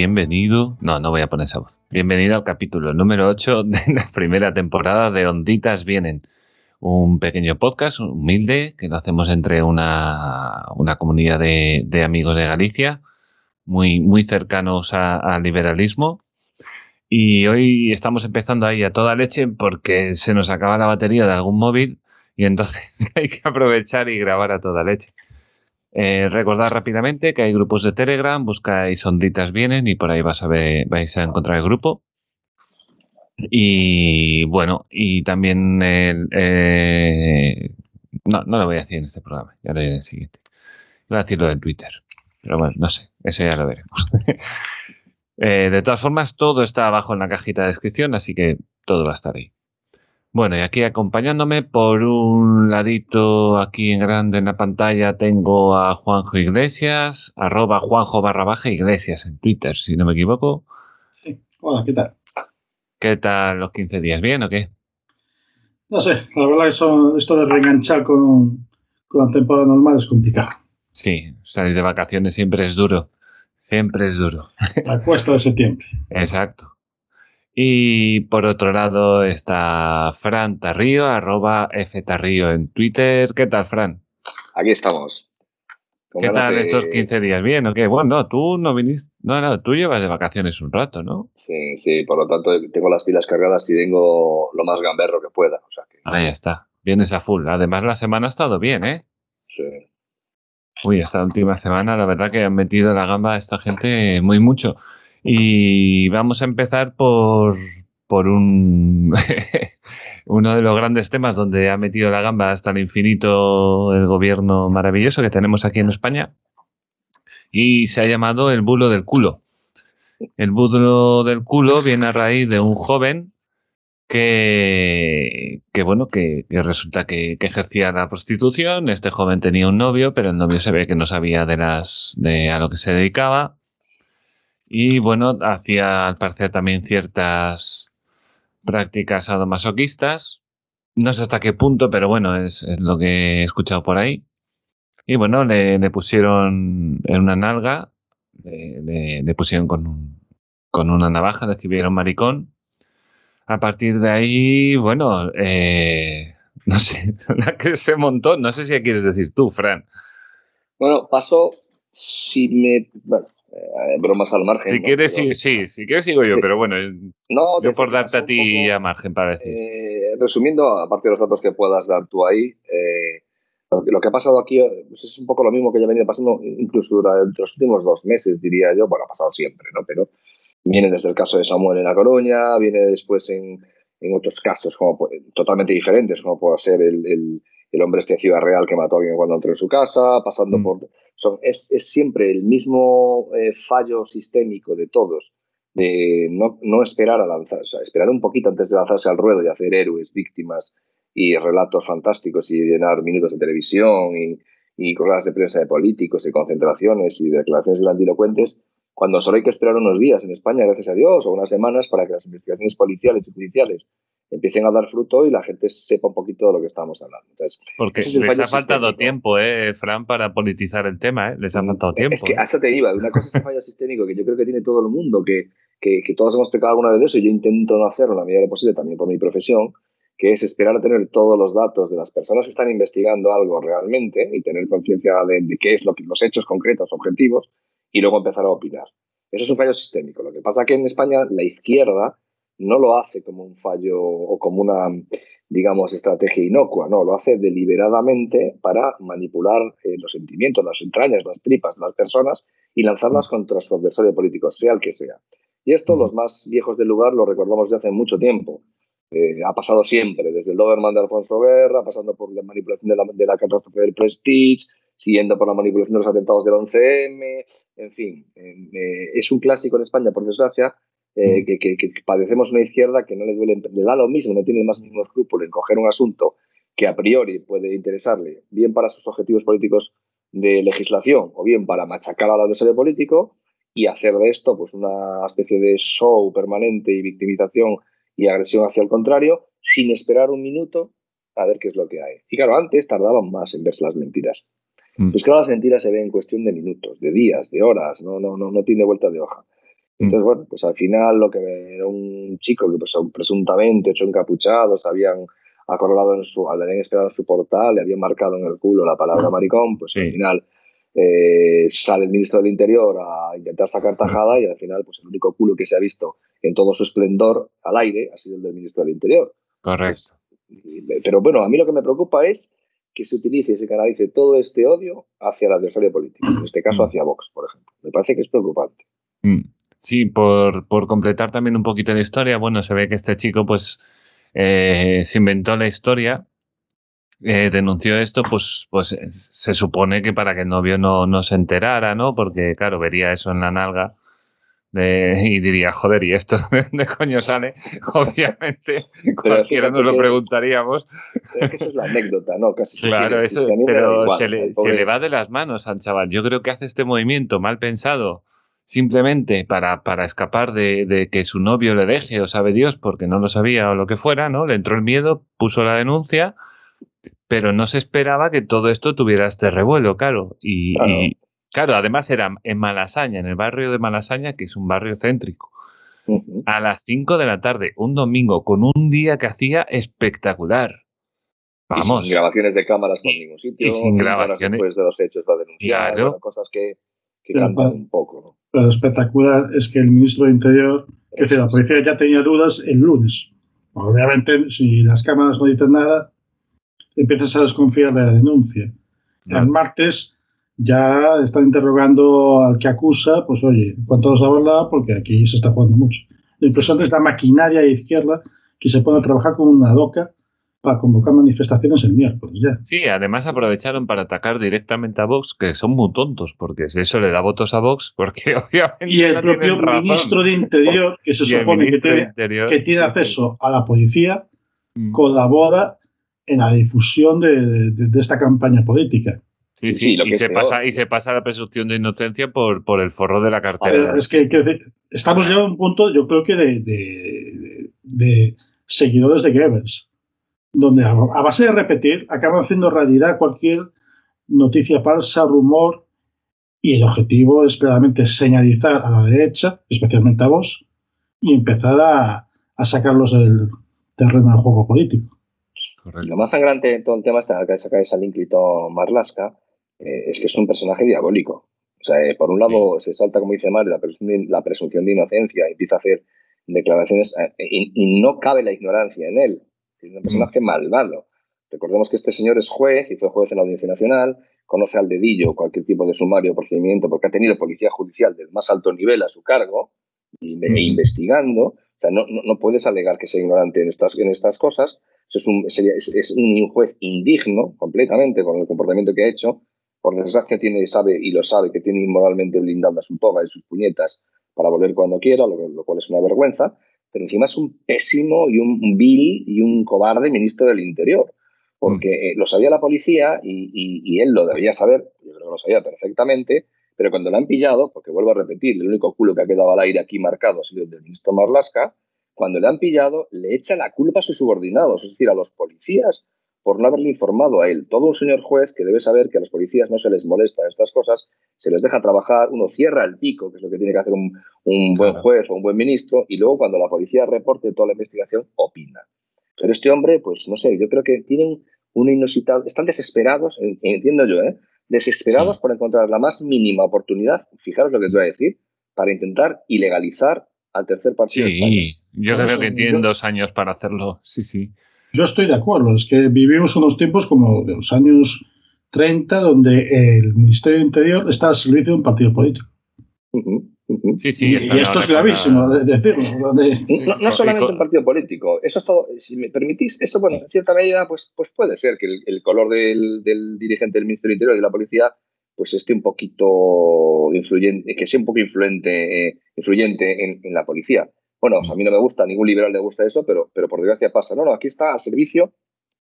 Bienvenido. No, no voy a poner esa voz. Bienvenido al capítulo número 8 de la primera temporada de Onditas Vienen. Un pequeño podcast humilde que lo hacemos entre una, una comunidad de, de, amigos de Galicia, muy, muy cercanos al liberalismo. Y hoy estamos empezando ahí a toda leche porque se nos acaba la batería de algún móvil y entonces hay que aprovechar y grabar a toda leche. Eh, recordad rápidamente que hay grupos de Telegram, buscáis onditas vienen y por ahí vas a ver, vais a encontrar el grupo. Y bueno, y también eh, no, no lo voy a decir en este programa, ya lo diré en el siguiente. Voy a decirlo en Twitter, pero bueno, no sé, eso ya lo veremos. eh, de todas formas, todo está abajo en la cajita de descripción, así que todo va a estar ahí. Bueno, y aquí acompañándome por un ladito aquí en grande en la pantalla tengo a Juanjo Iglesias, arroba Juanjo barra baja Iglesias en Twitter, si no me equivoco. Sí, hola, ¿qué tal? ¿Qué tal los 15 días? ¿Bien o qué? No sé, la verdad que son, esto de reenganchar con, con la temporada normal es complicado. Sí, salir de vacaciones siempre es duro, siempre es duro. La cuesta de septiembre. Exacto. Y por otro lado está Fran Tarrío, arroba Ftarrío en Twitter. ¿Qué tal, Fran? Aquí estamos. ¿Qué tal de... estos 15 días? ¿Bien o qué? Bueno, no, tú no viniste. No, no, tú llevas de vacaciones un rato, ¿no? Sí, sí, por lo tanto tengo las pilas cargadas y vengo lo más gamberro que pueda. O sea que... Ahí está, vienes a full. Además, la semana ha estado bien, ¿eh? Sí. Uy, esta última semana, la verdad que han metido la gamba a esta gente muy mucho. Y vamos a empezar por, por un uno de los grandes temas donde ha metido la gamba hasta el infinito el gobierno maravilloso que tenemos aquí en España y se ha llamado el bulo del culo. El bulo del culo viene a raíz de un joven que, que bueno, que, resulta que, que, ejercía la prostitución. Este joven tenía un novio, pero el novio se ve que no sabía de las de a lo que se dedicaba. Y bueno, hacía al parecer también ciertas prácticas sadomasoquistas. No sé hasta qué punto, pero bueno, es, lo que he escuchado por ahí. Y bueno, le, pusieron en una nalga, le, pusieron con, con, una navaja, le escribieron maricón. A partir de ahí, bueno, eh, no sé, la se montó, no sé si quieres decir tú, Fran. Bueno, pasó, si me, eh, bromas al margen. Si ¿no? quieres, Pero, sí, sí, si quieres sigo yo, pero bueno, no, yo por darte a ti poco, a margen para decir. eh, resumiendo, aparte de los datos que puedas dar tú ahí, eh, lo, que, ha pasado aquí pues es un poco lo mismo que ya ha venido pasando incluso durante los últimos dos meses, diría yo. Bueno, ha pasado siempre, ¿no? Pero viene desde el caso de Samuel en La Coruña, viene después en, en otros casos como totalmente diferentes, como puede ser el, el, el hombre este de Ciudad Real que mató a alguien cuando entró en su casa, pasando mm. por... Son, es, es, siempre el mismo eh, fallo sistémico de todos, de no, no esperar a lanzar, o sea, esperar un poquito antes de lanzarse al ruedo y hacer héroes, víctimas y relatos fantásticos y llenar minutos de televisión y, y ruedas de prensa de políticos y concentraciones y declaraciones grandilocuentes, cuando solo hay que esperar unos días en España, gracias a Dios, o unas semanas para que las investigaciones policiales y judiciales empiecen a dar fruto y la gente sepa un poquito de lo que estamos hablando. Entonces, Porque les ha faltado tiempo, eh, Fran, para politizar el tema, ¿eh? les ha faltado tiempo. Es que ¿eh? a eso te iba, una cosa es el fallo sistémico que yo creo que tiene todo el mundo, que, que, que, todos hemos pecado alguna vez de eso y yo intento no hacerlo en la medida de lo posible también por mi profesión, que es esperar a tener todos los datos de las personas que están investigando algo realmente y tener conciencia de, de, qué es lo que los hechos concretos, objetivos, y luego empezar a opinar. Eso es un fallo sistémico. Lo que pasa es que en España la izquierda no lo hace como un fallo o como una, digamos, estrategia inocua, no, lo hace deliberadamente para manipular eh, los sentimientos, las entrañas, las tripas de las personas y lanzarlas contra su adversario político, sea el que sea. Y esto los más viejos del lugar lo recordamos de hace mucho tiempo. Eh, ha pasado siempre, desde el Doberman de Alfonso Guerra, pasando por la manipulación de la, de la catástrofe del Prestige, siguiendo por la manipulación de los atentados del 11M, en fin, eh, es un clásico en España, por desgracia, eh, que, que, que, padecemos una izquierda que no le duele, le da lo mismo, no tiene el más mínimo escrúpulo en coger un asunto que a priori puede interesarle, bien para sus objetivos políticos de legislación o bien para machacar al adversario político y hacer de esto pues una especie de show permanente y victimización y agresión hacia el contrario sin esperar un minuto a ver qué es lo que hay. Y claro, antes tardaban más en verse las mentiras. Mm. Es que ahora las mentiras se ven en cuestión de minutos, de días, de horas, no, no, no, no tiene vuelta de hoja. Mm. Entonces, bueno, pues al final lo que era un chico que pues, presuntamente hecho encapuchados, habían acorralado en su, habían esperado en su portal, le habían marcado en el culo la palabra maricón, pues al final eh, sale el ministro del Interior a intentar sacar tajada y al final pues el único culo que se ha visto en todo su esplendor al aire ha sido el del ministro del Interior. Correcto. Pero bueno, a mí lo que me preocupa es que se utilice y se canalice todo este odio hacia el adversario político, en este caso mm. hacia Vox, por ejemplo. Me parece que es preocupante. Mm. Sí, por, por completar también un poquito la historia, bueno, se ve que este chico pues eh, se inventó la historia, eh, denunció esto, pues, pues se supone que para que el novio no, no se enterara, ¿no? Porque, claro, vería eso en la nalga y diría, joder, ¿y esto de coño sale? Obviamente, cualquiera nos lo preguntaríamos. es que eso es la anécdota, ¿no? Casi claro, eso, pero se, le, se le, va de las manos al chaval. Yo creo que hace este movimiento mal pensado simplemente para, para escapar de, de, que su novio le deje o sabe Dios porque no lo sabía o lo que fuera, ¿no? Le entró el miedo, puso la denuncia, pero no se esperaba que todo esto tuviera este revuelo, claro. Y, claro, además era en Malasaña, en el barrio de Malasaña, que es un barrio céntrico. A las 5 de la tarde, un domingo, con un día que hacía espectacular. Vamos. sin grabaciones de cámaras por ningún sitio. Y sin grabaciones. Después de los hechos va a denunciar. cosas que, que cantan un poco. ¿no? Lo espectacular es que el ministro de Interior, que decir, la policía ya tenía dudas el lunes. Obviamente, si las cámaras no dicen nada, empiezas a desconfiar de la denuncia. El martes ya están interrogando al que acusa, pues oye, ¿cuánto nos habla? Porque aquí se está jugando mucho. Lo impresionante es la maquinaria de izquierda que se pone a trabajar como una loca para convocar manifestaciones el miércoles ya. Sí, además aprovecharon para atacar directamente a Vox, que son muy tontos, porque eso le da votos a Vox, porque obviamente. Y el propio ministro de Interior, que se supone que tiene, que tiene, acceso a la policía, mm. colabora en la difusión de, esta campaña política. Sí, sí, y, se pasa, y se pasa la presunción de inocencia por, por el forro de la cartera. es que, estamos ya a un punto, yo creo que de, de seguidores de Goebbels, donde a, base de repetir acaban haciendo realidad cualquier noticia falsa, rumor, y el objetivo es claramente señalizar a la derecha, especialmente a vos, y empezar a, a sacarlos del terreno del juego político. Lo más sangrante de todo el tema está que ese Línclito Marlasca eh, es que es un personaje diabólico. O sea, eh, por un lado se salta, como dice Mar, la presunción, la presunción de inocencia, empieza a hacer declaraciones eh, y, no cabe la ignorancia en él. Es un personaje malvado. Recordemos que este señor es juez y fue juez en la Audiencia Nacional, conoce al dedillo cualquier tipo de sumario o procedimiento porque ha tenido policía judicial del más alto nivel a su cargo y, e investigando. O sea, no, no, puedes alegar que sea ignorante en estas, en estas cosas es un, es, un juez indigno completamente con el comportamiento que ha hecho. Por desgracia tiene, sabe y lo sabe que tiene inmoralmente blindada su toga y sus puñetas para volver cuando quiera, lo, cual es una vergüenza. Pero encima es un pésimo y un vil y un cobarde ministro del Interior. Porque mm. eh, lo sabía la policía y, él lo debía saber, yo creo que lo sabía perfectamente, pero cuando lo han pillado, porque vuelvo a repetir, el único culo que ha quedado al aire aquí marcado ha sido el del ministro Marlasca, cuando le han pillado, le echa la culpa a sus subordinados, es decir, a los policías, por no haberle informado a él. Todo un señor juez que debe saber que a los policías no se les molesta estas cosas, se les deja trabajar, uno cierra el pico, que es lo que tiene que hacer un, buen juez o un buen ministro, y luego cuando la policía reporte toda la investigación, opina. Pero este hombre, pues no sé, yo creo que tienen una inusitada, están desesperados, entiendo yo, ¿eh? desesperados por encontrar la más mínima oportunidad, fijaros lo que te voy a decir, para intentar ilegalizar al tercer partido. Sí, yo creo que tienen dos años para hacerlo. Sí, sí. Yo estoy de acuerdo. Es que vivimos unos tiempos como de los años 30, donde el Ministerio de Interior está al servicio de un partido político. Sí, sí, y, esto es gravísimo decirlo. No, solamente un partido político. Eso es todo. Si me permitís, eso, bueno, en cierta medida, pues, pues puede ser que el, color del, del, dirigente del Ministerio de Interior y de la policía pues esté un poquito influyente, que sea un poco influente, influyente en, la policía. Bueno, a mí no me gusta, a ningún liberal le gusta eso, pero, pero por desgracia pasa. No, no, aquí está al servicio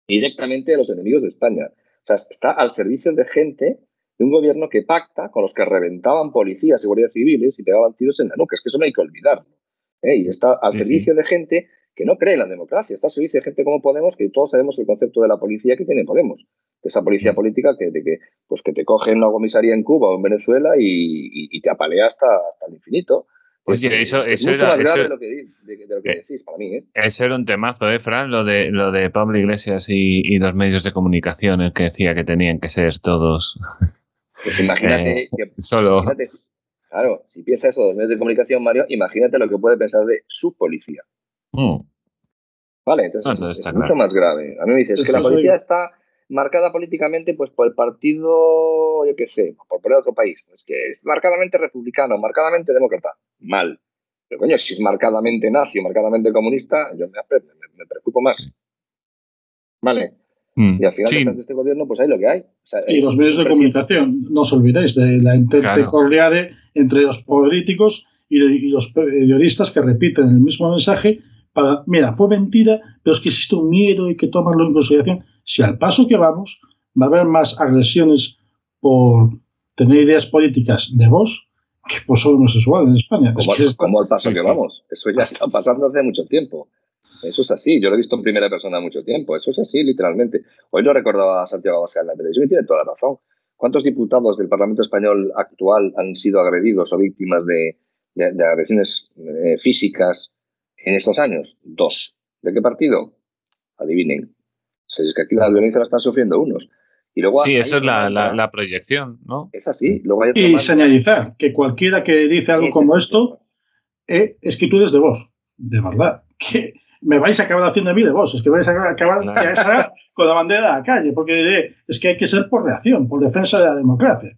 directamente de los enemigos de España. O sea, está al servicio de gente de un gobierno que pacta con los que reventaban policías y guardias civiles y pegaban tiros en la nuca. Es que eso no hay que olvidarlo. ¿eh? Y está al servicio de gente que no cree en la democracia. Está a servicio de gente como Podemos, que todos sabemos el concepto de la policía que tiene Podemos. Esa policía política que, que, pues que te coge en una comisaría en Cuba o en Venezuela y, te apalea hasta, hasta el infinito. Oye, eso, es eso mucho era, más grave eso, de lo que, de, lo que eh, decís, para mí. ¿eh? Ese era un temazo, ¿eh, Fran? Lo de, lo de Pablo Iglesias y, y los medios de comunicación, el que decía que tenían que ser todos. Pues imagínate Eh, que, solo. imagínate claro, si piensa eso de los medios de comunicación, Mario, imagínate lo que puede pensar de su policía. Mm, Vale, entonces No, no, es, es claro. mucho más grave. A mí me dices Sí, que la policía está marcada políticamente pues por el partido, yo qué sé, por poner otro país. Es que es marcadamente republicano, marcadamente demócrata. Mal. Pero coño, si es marcadamente nazi o marcadamente comunista, yo me, me, me preocupo más. Vale. mm. Y al final, Sí, detrás de este gobierno, pues hay lo que hay. O sea, Y los medios de comunicación, no os olvidéis de la entente Claro. entre los políticos y, y los periodistas que repiten el mismo mensaje para, mira, fue mentira, pero es que existe un miedo y hay que tomarlo en consideración. Si al paso que vamos va a haber más agresiones por tener ideas políticas de vos que por ser homosexual en España. Es como, que está- como el paso sí, que sí. vamos. Eso ya está pasando hace mucho tiempo. Eso es así. Yo lo he visto en primera persona mucho tiempo. Eso es así, literalmente. Hoy lo recordaba Santiago Abascal en la televisión y tiene toda la razón. ¿Cuántos diputados del Parlamento Español actual han sido agredidos o víctimas de, de- de agresiones eh, físicas en estos años? Dos. ¿De qué partido? Adivinen. O sea, es que aquí la violencia la están sufriendo unos. Y luego sí, eso es la, la, la proyección, ¿no? Es así. Luego hay otro y señalizar que cualquiera que dice algo como esto eh, es que tú eres de vos. De verdad. Que me vais a acabar haciendo a mí de vos. Es que vais a acabar con la bandera a la calle. Porque diré, es que hay que ser por reacción, por defensa de la democracia.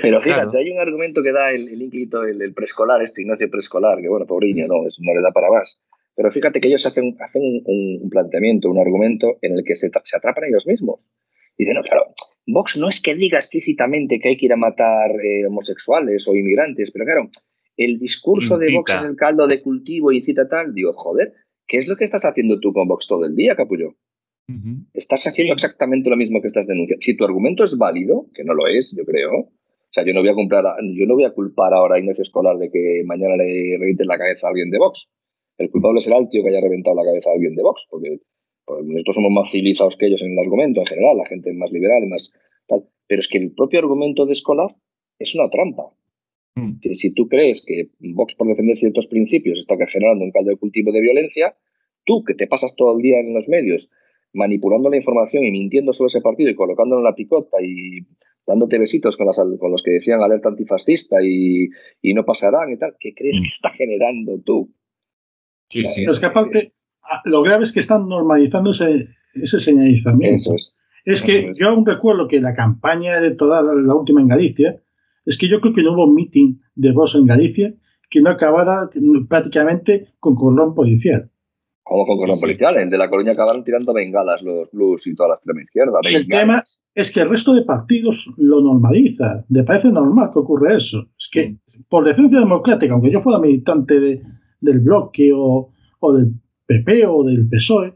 Pero fíjate, Claro. hay un argumento que da el, el ínclito, el, el preescolar, este Ignacio preescolar, que bueno, pobreño, no, es- no le da para más. Pero fíjate que ellos hacen, hacen un, planteamiento, un argumento en el que se, se atrapan ellos mismos. Dicen, no, claro, Vox no es que diga explícitamente que hay que ir a matar eh, homosexuales o inmigrantes, pero claro, el discurso de Vox es el caldo de cultivo y incita tal. Digo, joder, ¿qué es lo que estás haciendo tú con Vox todo el día, capullo? Estás haciendo exactamente lo mismo que estás denunciando. Si tu argumento es válido, que no lo es, yo creo. O sea, yo no voy a culpar, a- yo no voy a culpar ahora a Ignacio Escolar de que mañana le revienten la cabeza a alguien de Vox. El culpable será el tío que haya reventado la cabeza a alguien de Vox, porque, porque nosotros somos más civilizados que ellos en el argumento en general, la gente es más liberal, más tal. Pero es que el propio argumento de Escolar es una trampa. Mm. Que si tú crees que Vox, por defender ciertos principios, está generando un caldo de cultivo de violencia, tú que te pasas todo el día en los medios manipulando la información y mintiendo sobre ese partido y colocándolo en la picota y dándote besitos con, las, con los que decían alerta antifascista y, y no pasarán y tal, ¿qué crees que está generando tú? Sí, sí. Pero es que aparte, lo grave es que están normalizando ese, ese señalizamiento. Eso es. Es que Eso es. yo aún recuerdo que la campaña de toda la, la última en Galicia, es que yo creo que no hubo meeting de voz en Galicia que no acabara prácticamente con cordón policial. Como con cordón Sí, policial, el de la Coruña acabaron tirando bengalas los blues y toda la extrema izquierda. El bengalas. tema es que el resto de partidos lo normaliza. Le parece normal que ocurra eso. Es que por decencia democrática, aunque yo fuera militante de- del bloque o, o del PP o del PSOE,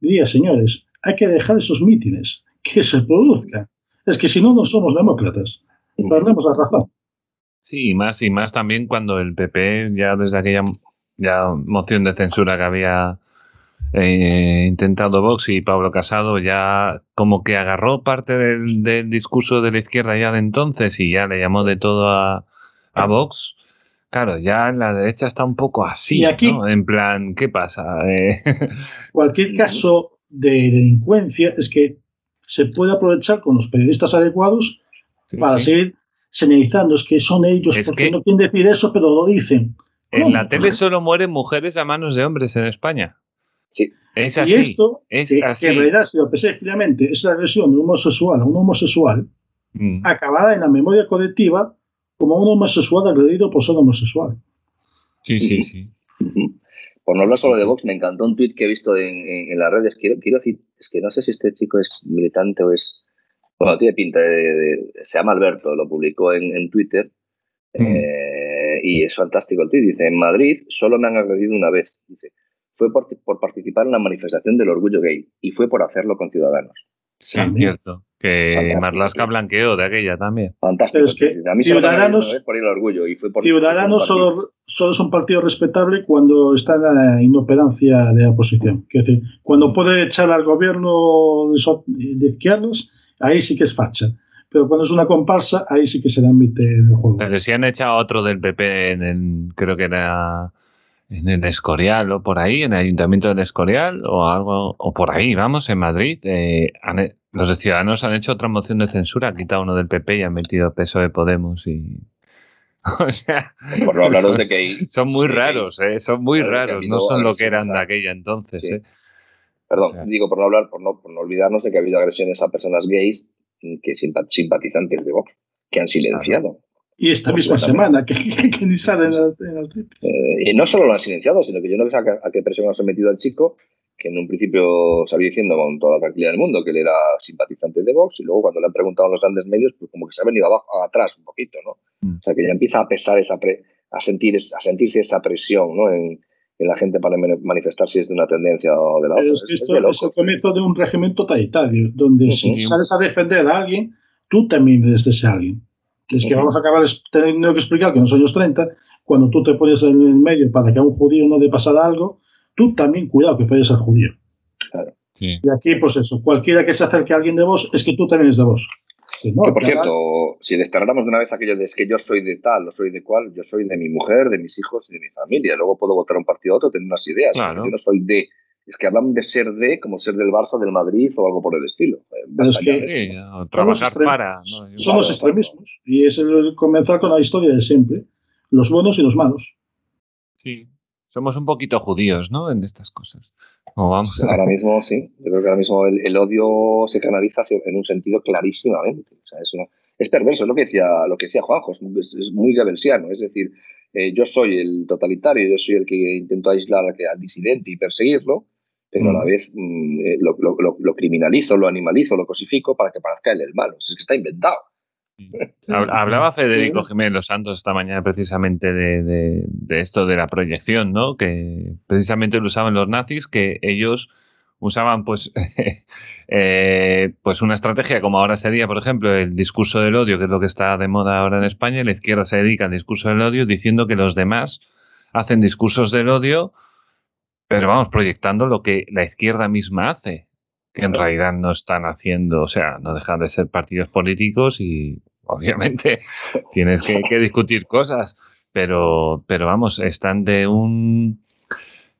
diría, señores, hay que dejar esos mítines, que se produzcan. Es que si no, no somos demócratas. Perdemos la razón. Sí, y más y más también cuando el PP ya desde aquella ya moción de censura que había eh, intentado Vox y Pablo Casado ya como que agarró parte del, del discurso de la izquierda ya de entonces y ya le llamó de todo a, a Vox. Claro, ya la derecha está un poco así, Y aquí- ¿no? En plan, ¿qué pasa? Eh, Cualquier caso de delincuencia es que se puede aprovechar con los periodistas adecuados sí, para sí. seguir señalizando. Es que son ellos, Es porque que- no quieren decir eso, pero lo dicen. En la tele solo mueren mujeres a manos de hombres en España. Sí. Es Y así. esto, es que, así. que en realidad, si lo pensáis fríamente, es la agresión de un homosexual a un homosexual, Mm. acabada en la memoria colectiva como un homosexual agredido por ser homosexual. Sí, sí, sí. Por no hablar solo de Vox, me encantó un tuit que he visto en, en- en las redes. Quiero, quiero decir, es que no sé si este chico es militante o es. Bueno, tiene pinta de. de- se llama Alberto, lo publicó en, en Twitter. Mm. eh, y es fantástico el tuit. Dice: En Madrid solo me han agredido una vez. Dice: Fue por, por participar en la manifestación del orgullo gay y fue por hacerlo con ciudadanos. Sí, También. cierto. Que Marlaska blanqueó de aquella también. Fantástico. Es que a mí Ciudadanos, se me por el orgullo. Y fue por, Ciudadanos por solo, solo es un partido respetable cuando está en la inoperancia de la oposición. Es decir, cuando puede echar al gobierno de, so- de izquierdas, ahí sí que es facha. Pero cuando es una comparsa, ahí sí que se le admite el juego. Pero si han echado a otro del PP en el, creo que era en el Escorial o por ahí, en el Ayuntamiento del Escorial o algo, o por ahí, vamos, en Madrid, eh, han he- los de Ciudadanos han hecho otra moción de censura, han quitado uno del PP y han metido peso de Podemos y... O sea, Por no hablaros de que son muy de raros, eh, son muy raros, no son lo que eran de a- aquella entonces. Sí. eh. Perdón, O sea. digo por no hablar, por no, por no olvidarnos de que ha habido agresiones a personas gays mm, que simpa- simpatizantes de Vox, que han silenciado. Y esta misma semana, que, que, que ni sale en el, en. Eh, y no solo lo han silenciado, sino que yo no sé a qué, a qué presión ha sometido al chico, que en un principio salió diciendo con toda la tranquilidad del mundo que él era simpatizante de Vox, y luego cuando le han preguntado en los grandes medios, pues como que se ha venido abajo, atrás un poquito, ¿no? Mm. O sea, que ya empieza a pesar esa pre- a sentir es- a sentirse esa presión, ¿no? En, en la gente para mani- manifestar si es de una tendencia o de la otra. Pero es que Es- es esto de es locos. el comienzo de un régimen totalitario, donde si Ujú. sales a defender a alguien, tú también eres de ese alguien. Es que Ujú. vamos a acabar es- teniendo que explicar que en los años 30, cuando tú te pones en el medio para que a un judío no le pasara algo, tú también cuidado que puedes ser judío. Sí. Y aquí, pues eso, cualquiera que se acerque a alguien de vos, es que tú también eres de vos. Que no, Que por cada- cierto, si desterráramos de una vez aquello de es que yo soy de tal o soy de cual, yo soy de mi mujer, de mis hijos y de mi familia. Luego puedo votar a un partido a otro, tener unas ideas. Claro. Yo no soy de. Es que hablan de ser de como ser del Barça, del Madrid o algo por el estilo. Eh, Pero es que-. Sí, trabajar extremos. para. ¿no? Son los Claro, extremismos. Y es el comenzar con la historia de siempre. Los buenos y los malos. Sí. Somos un poquito judíos, ¿no? En estas cosas. O vamos a... Ahora mismo, sí. Yo creo que ahora mismo el, el odio se canaliza en un sentido clarísimamente. O sea, es, una- es perverso, es lo que decía, lo que decía Juanjo, es, es- es muy goebbelsiano. Es decir, eh, yo soy el totalitario, yo soy el que intento aislar al, disidente y perseguirlo, pero a la Mm. vez mm, eh, lo, lo- lo- lo criminalizo, lo animalizo, lo cosifico para que parezca él el malo. Es que está inventado. Hab- Hablaba Federico Jiménez Los Santos esta mañana precisamente de, de- de esto de la proyección, ¿no? Que precisamente lo usaban los nazis, que ellos usaban pues, eh, pues una estrategia como ahora sería, por ejemplo, el discurso del odio, que es lo que está de moda ahora en España, y la izquierda se dedica al discurso del odio diciendo que los demás hacen discursos del odio, pero vamos, proyectando lo que la izquierda misma hace, que en realidad no están haciendo, o sea, no dejan de ser partidos políticos y obviamente tienes que, que discutir cosas, pero, pero vamos, están de un,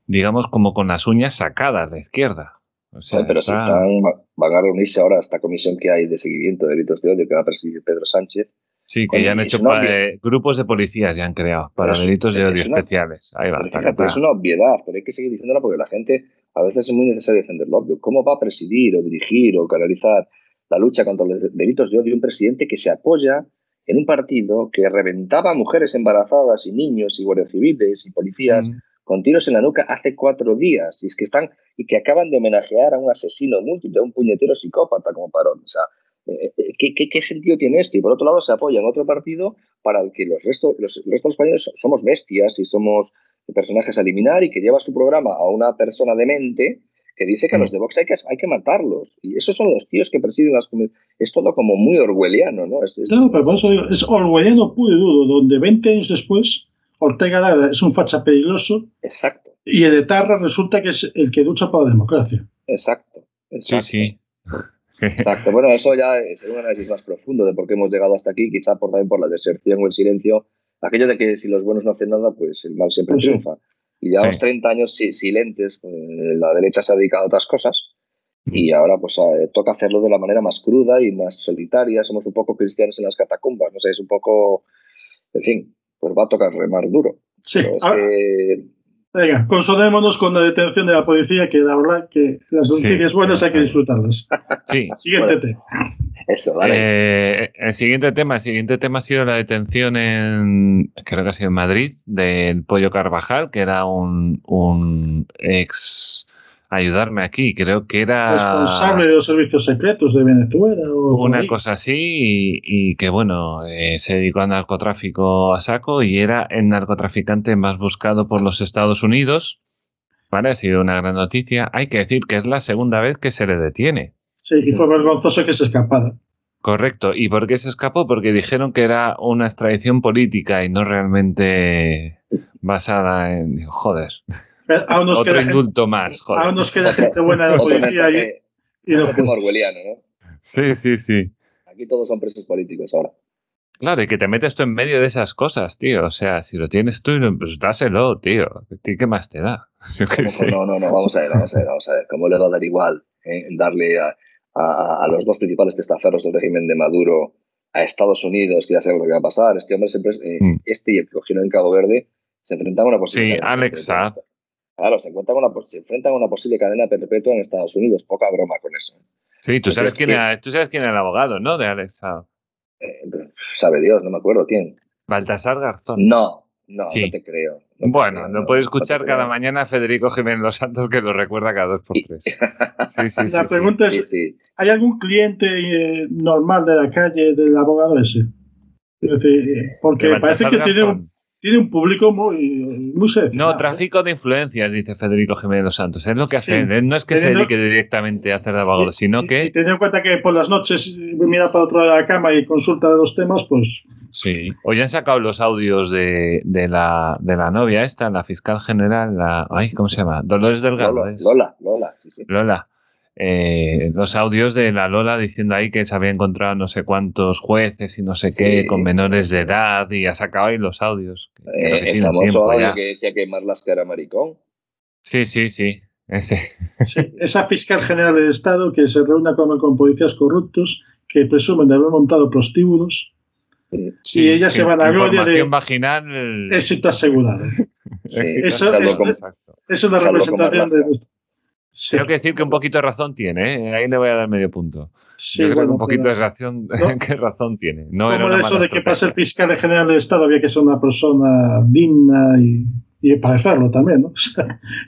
digamos, como con las uñas sacadas de izquierda. O sea, pero si está- están, van a reunirse ahora esta comisión que hay de seguimiento de delitos de odio que va a presidir Pedro Sánchez. sí, que ya han hecho una pa- obvia- eh, grupos de policías, ya han creado para delitos de es odio una- especiales. Ahí va. Pero fíjate, es una obviedad, pero hay que seguir diciéndola porque la gente a veces es muy necesario defender lo obvio. ¿Cómo va a presidir o dirigir o canalizar la lucha contra los delitos de odio un presidente que se apoya en un partido que reventaba a mujeres embarazadas y niños y guardias civiles y policías Mm. con tiros en la nuca hace cuatro días y es que están y que acaban de homenajear a un asesino múltiple, a un puñetero psicópata como Parón. O sea, ¿qué, qué, qué sentido tiene esto? Y por otro lado se apoya en otro partido para el que los restos, los, el resto de los españoles somos bestias y somos personajes a eliminar y que lleva su programa a una persona demente que dice que a los de Vox hay que, hay que matarlos. Y esos son los tíos que presiden las comunidades. Es todo como muy orwelliano, ¿no? Es, es- No, pero por eso digo, es orwelliano puro y duro, donde 20 años después Ortega Lara es un facha peligroso Exacto, y el etarra resulta que es el que lucha por la democracia. exacto. Sí, exacto. sí. Exacto. Bueno, eso ya es un análisis más profundo de por qué hemos llegado hasta aquí, quizá por, también por la deserción o el silencio. Aquello de que si los buenos no hacen nada, pues el mal siempre sí. triunfa. Y llevamos Sí. 30 años si- silentes, eh, la derecha se ha dedicado a otras cosas y ahora pues eh, toca hacerlo de la manera más cruda y más solitaria. Somos un poco cristianos en las catacumbas, no sé, es un poco, en fin, pues va a tocar remar duro. Sí, Pero es a- que- venga, consolémonos con la detención de la policía, que la verdad que las Sí. noticias buenas hay que disfrutarlas. Sí. Siguiente Bueno. tema. eso, dale. Eh, el siguiente tema, el siguiente tema ha sido la detención en, creo que ha sido en Madrid, del Pollo Carvajal, que era un, un ex, ayudarme aquí, creo que era Responsable de los servicios secretos de Venezuela o una cosa así y, y que bueno, eh, se dedicó al narcotráfico a saco y era el narcotraficante más buscado por los Estados Unidos. Vale, ha sido una gran noticia. Hay que decir que es la segunda vez que se le detiene. Sí, y fue vergonzoso que se escapara. Correcto. ¿Y por qué se escapó? Porque dijeron que era una extradición política y no realmente basada en. Joder. Aún nos Otro queda, indulto más. Joder. aún nos queda gente buena de la policía y, mensaje y ¿no? Sí, sí, sí. Aquí todos son presos políticos ahora. Claro, y que te metes tú en medio de esas cosas, tío. O sea, si lo tienes tú, pues dáselo, tío. ¿Qué más te da? Yo qué ¿Cómo- sé. No, no, no, vamos a ver, vamos a ver, vamos a ver. ¿Cómo le va a dar igual eh, darle a, a- a los dos principales testaferros del régimen de Maduro a Estados Unidos, que ya sabe lo que va a pasar? Este hombre siempre, eh, Mm. este y el que cogieron en Cabo Verde, se enfrentan a una posible Sí, cadena Alex perpetua. Saab. Claro, se, encuentran una, pos- se enfrentan a una posible cadena perpetua en Estados Unidos. Poca broma con eso. Sí, tú sabes, es quién que- era, tú sabes quién era el abogado, ¿no? De Alex. Eh, sabe Dios, no me acuerdo quién. Baltasar Garzón. No, no, Sí. no te creo. no te Bueno, creo, lo no, puedes no te escuchar creo. cada mañana a Federico Jiménez Los Santos que lo recuerda cada dos por tres. Sí, sí, sí. La sí. pregunta Sí, es, sí. ¿hay algún cliente eh, normal de la calle del abogado ese? Es decir, eh, porque parece que tiene un. Tiene un público muy, muy seleccionado. No, tráfico de influencias, dice Federico Jiménez Los Santos. Es lo que Sí. hace. Él no es que se dedique directamente a hacer de Y- sino y- Y que. teniendo en cuenta que por las noches eh, mira para otro lado de la cama y consulta de los temas, pues Sí. Hoy han sacado los audios de, de, la, de la novia esta, la fiscal general, la. Ay, ¿cómo se llama? Dolores Delgado. Lola, es. Lola, Lola, sí, sí. Lola. Eh, los audios de la Lola diciendo ahí que se había encontrado no sé cuántos jueces y no sé Sí, qué con sí. menores de edad y ha sacado ahí los audios. que- que Eh, no el famoso tiempo audio ya. que decía que Marlaska era maricón. Sí, sí, sí. Ese. sí, esa fiscal general del Estado que se reúne con, con policías corruptos que presumen de haber montado prostíbulos, Sí, Y ella se va a la gloria de- vaginal. éxito asegurado. Sí, Eso- Exacto. Es una representación de nuestro. Sí, Tengo que decir que un poquito de razón tiene, ¿eh? ahí le voy a dar medio punto. sí, Yo creo bueno, que un poquito pero- de razón, No. ¿qué razón tiene. No era como una eso de que ser estrategia. fiscal general del Estado había que ser una persona digna y, y parecerlo también, ¿no? Sí,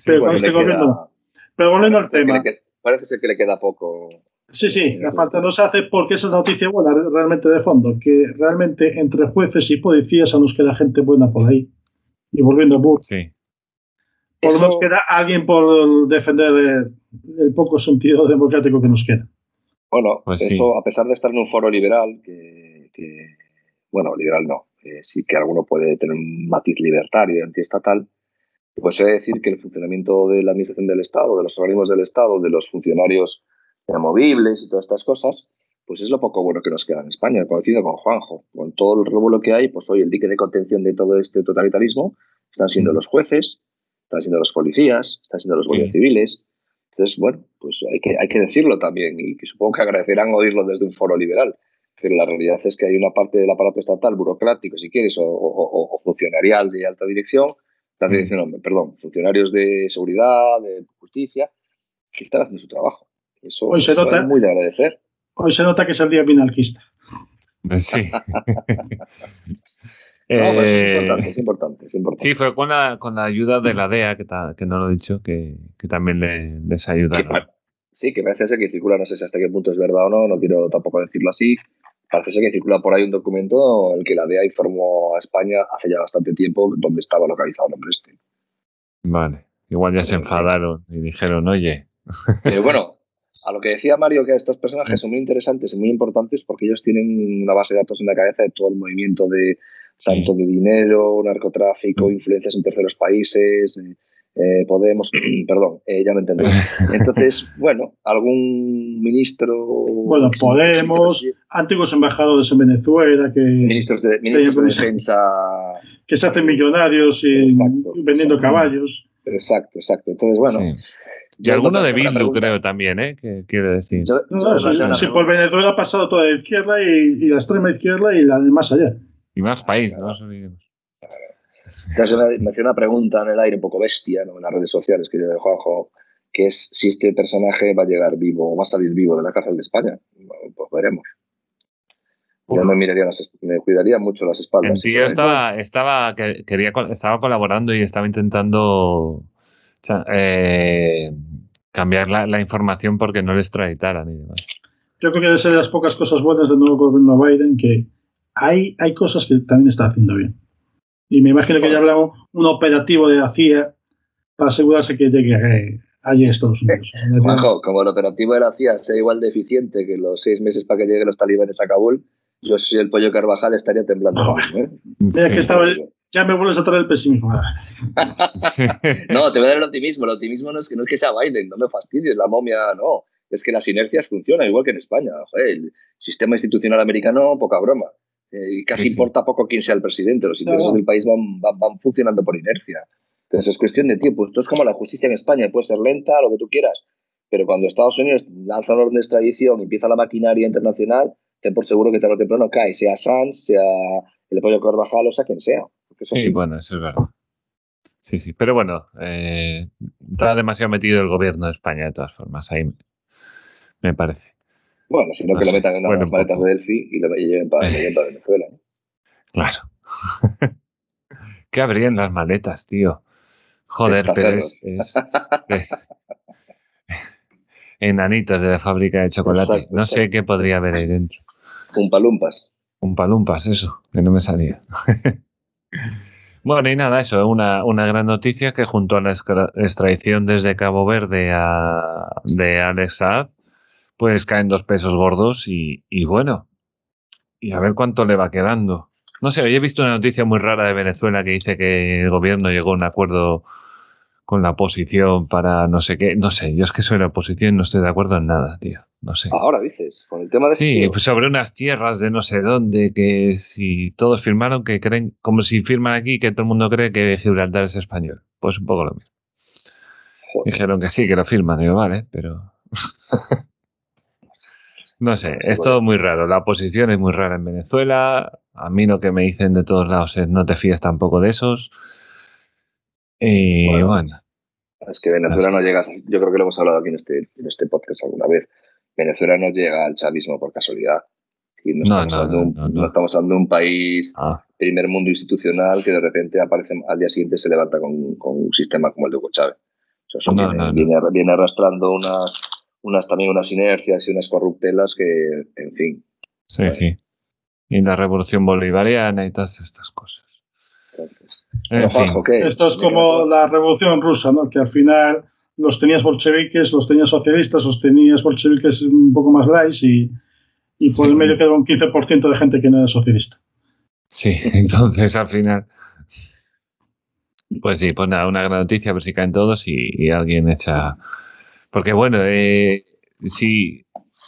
pero bueno, este le queda- gobierno- Pero volviendo al parece que tema, queda- Parece ser que le queda poco. sí, sí, la falta nos hace porque esa es la noticia buena realmente de fondo, que realmente entre jueces y policías nos queda gente buena por ahí. Y volviendo a Burke, sí. Por lo Eso- menos queda alguien por defender el, el poco sentido democrático que nos queda. Bueno, Pues sí. eso, a pesar de estar en un foro liberal, que, que- bueno, liberal no, eh, sí que alguno puede tener un matiz libertario y antiestatal, pues he de decir que el funcionamiento de la administración del Estado, de los organismos del Estado, de los funcionarios inamovibles y todas estas cosas, pues es lo poco bueno que nos queda en España, coincido con Juanjo. Con todo el revuelo que hay, pues hoy el dique de contención de todo este totalitarismo están siendo Mm. los jueces, están siendo los policías, están siendo los guardias Sí. civiles. Entonces, bueno, pues hay que, hay que decirlo también y que supongo que agradecerán oírlo desde un foro liberal. Pero la realidad es que hay una parte del aparato estatal, burocrático, si quieres, o, o- o- o funcionarial de alta dirección, alta Mm. dirección, no, perdón, funcionarios de seguridad, de justicia, que están haciendo su trabajo. Eso, Hoy se eso nota- es muy de agradecer. Hoy se nota que es el día minarquista. Sí. No, pues es Eh, importante, es importante, es importante. Sí, fue con la, con la ayuda de la DEA, que, ta- que no lo he dicho, que, que también le- les ayudaron. sí, que parece ser que circula, no sé si hasta qué punto es verdad o no, no quiero tampoco decirlo así. Parece ser que circula por ahí un documento en el que la DEA informó a España hace ya bastante tiempo dónde estaba localizado el hombre este. Vale. Igual ya se Pero enfadaron y dijeron, oye, Pero bueno, a lo que decía Mario, que estos personajes son muy interesantes y muy importantes porque ellos tienen una base de datos en la cabeza de todo el movimiento de tanto de dinero, narcotráfico, Mm. influencias en terceros países, eh, eh, Podemos, perdón, eh, ya me entendí. Entonces, bueno, algún ministro... Bueno, Podemos, antiguos embajadores en Venezuela que, Ministros de, ministros de Teníamos- defensa... que se hacen millonarios y Exacto, vendiendo exacto. caballos. Exacto, exacto. Entonces, bueno... sí. Y alguno no de Bildu, creo, también, ¿eh? Que quiero decir. Yo- No, yo pregunta. por Venezuela ha pasado toda la izquierda y, y la extrema izquierda y la de más allá. Y más país, no nos olvidemos. Me, me hacía una pregunta en el aire un poco bestia, ¿no? en las redes sociales, que yo de Juanjo, que es si este personaje va a llegar vivo o va a salir vivo de la cárcel de España. Bueno, pues veremos. Yo me miraría las, es- me cuidaría mucho las espaldas. tío estaba, estaba, que- quería, estaba colaborando y estaba intentando eh, cambiar la, la información porque no le extraditaran y demás. Yo creo que debe ser de las pocas cosas buenas del nuevo gobierno Biden que hay, hay cosas que también está haciendo bien. Y me imagino que ya hablamos un operativo de la CIA para asegurarse que llegue eh, allí en Estados Unidos. Como el operativo era CIA sea igual de eficiente que los seis meses para que lleguen los talibanes a Kabul, yo si el pollo Carvajal estaría temblando. ¿eh? que estaba, ya me vuelves a traer el pesimismo. no, te voy a dar el optimismo. El optimismo no es que no es que sea Biden, no me fastidies, la momia no. Es que las inercias funcionan igual que en España. el sistema institucional americano, poca broma. Eh, y casi importa poco quién sea el presidente. Los intereses del país van, van, funcionando por inercia. Entonces es cuestión de tiempo. Esto es como la justicia en España. Puede ser lenta, lo que tú quieras. Pero cuando Estados Unidos lanza un orden de extradición y empieza la maquinaria internacional, ten por seguro que tarde o temprano cae, sea Sanz, sea el pollo Carvajal o sea quien sea. Sí, bueno, eso es verdad. Sí, sí, pero bueno, eh, está demasiado metido el gobierno de España de todas formas, ahí me parece. Bueno, sino que lo metan en las maletas de Delphi y lo lleven para, Venezuela. Claro. ¿Qué habría en las maletas, tío? Joder, pero es, enanitos de la fábrica de chocolate. no sé qué podría haber ahí dentro. Un palumpas. Un palumpas, eso, que no me salía. Bueno, y nada, eso, una, una gran noticia que junto a la extradición desde Cabo Verde a, de Alex pues caen dos pesos gordos y, y, bueno, y a ver cuánto le va quedando. No sé, hoy he visto una noticia muy rara de Venezuela que dice que el gobierno llegó a un acuerdo con la oposición para no sé qué. No sé, yo es que soy la oposición y no estoy de acuerdo en nada, tío. No sé. Ahora dices, con el tema de. Sí, pues sobre unas tierras de no sé dónde, que si todos firmaron, que creen, como si firman aquí, que todo el mundo cree que Gibraltar es español. Pues un poco lo mismo. Dijeron que sí, que lo firman, digo, vale, pero. no sé, es todo muy raro. La oposición es muy rara en Venezuela. A mí lo que me dicen de todos lados es no te fíes tampoco de esos. Y bueno. Es que Venezuela no llega, yo creo que lo hemos hablado aquí en este, en este podcast alguna vez. Venezuela no llega al chavismo por casualidad. no, estamos hablando de un país ah. primer mundo institucional que de repente aparece al día siguiente se levanta con, un sistema como el de Hugo Chávez. viene, arrastrando unas, unas también unas inercias y unas corruptelas que, en fin. Sí, sí. Y la revolución bolivariana y todas estas cosas. Esto es como la revolución rusa, ¿no? Que al final los tenías bolcheviques, los tenías socialistas, los tenías bolcheviques un poco más light y, y por el medio quedaba un 15% de gente que no era socialista. Sí, entonces al final. Pues sí, pues nada, una gran noticia, a ver si caen todos y, alguien echa. Porque bueno, eh, si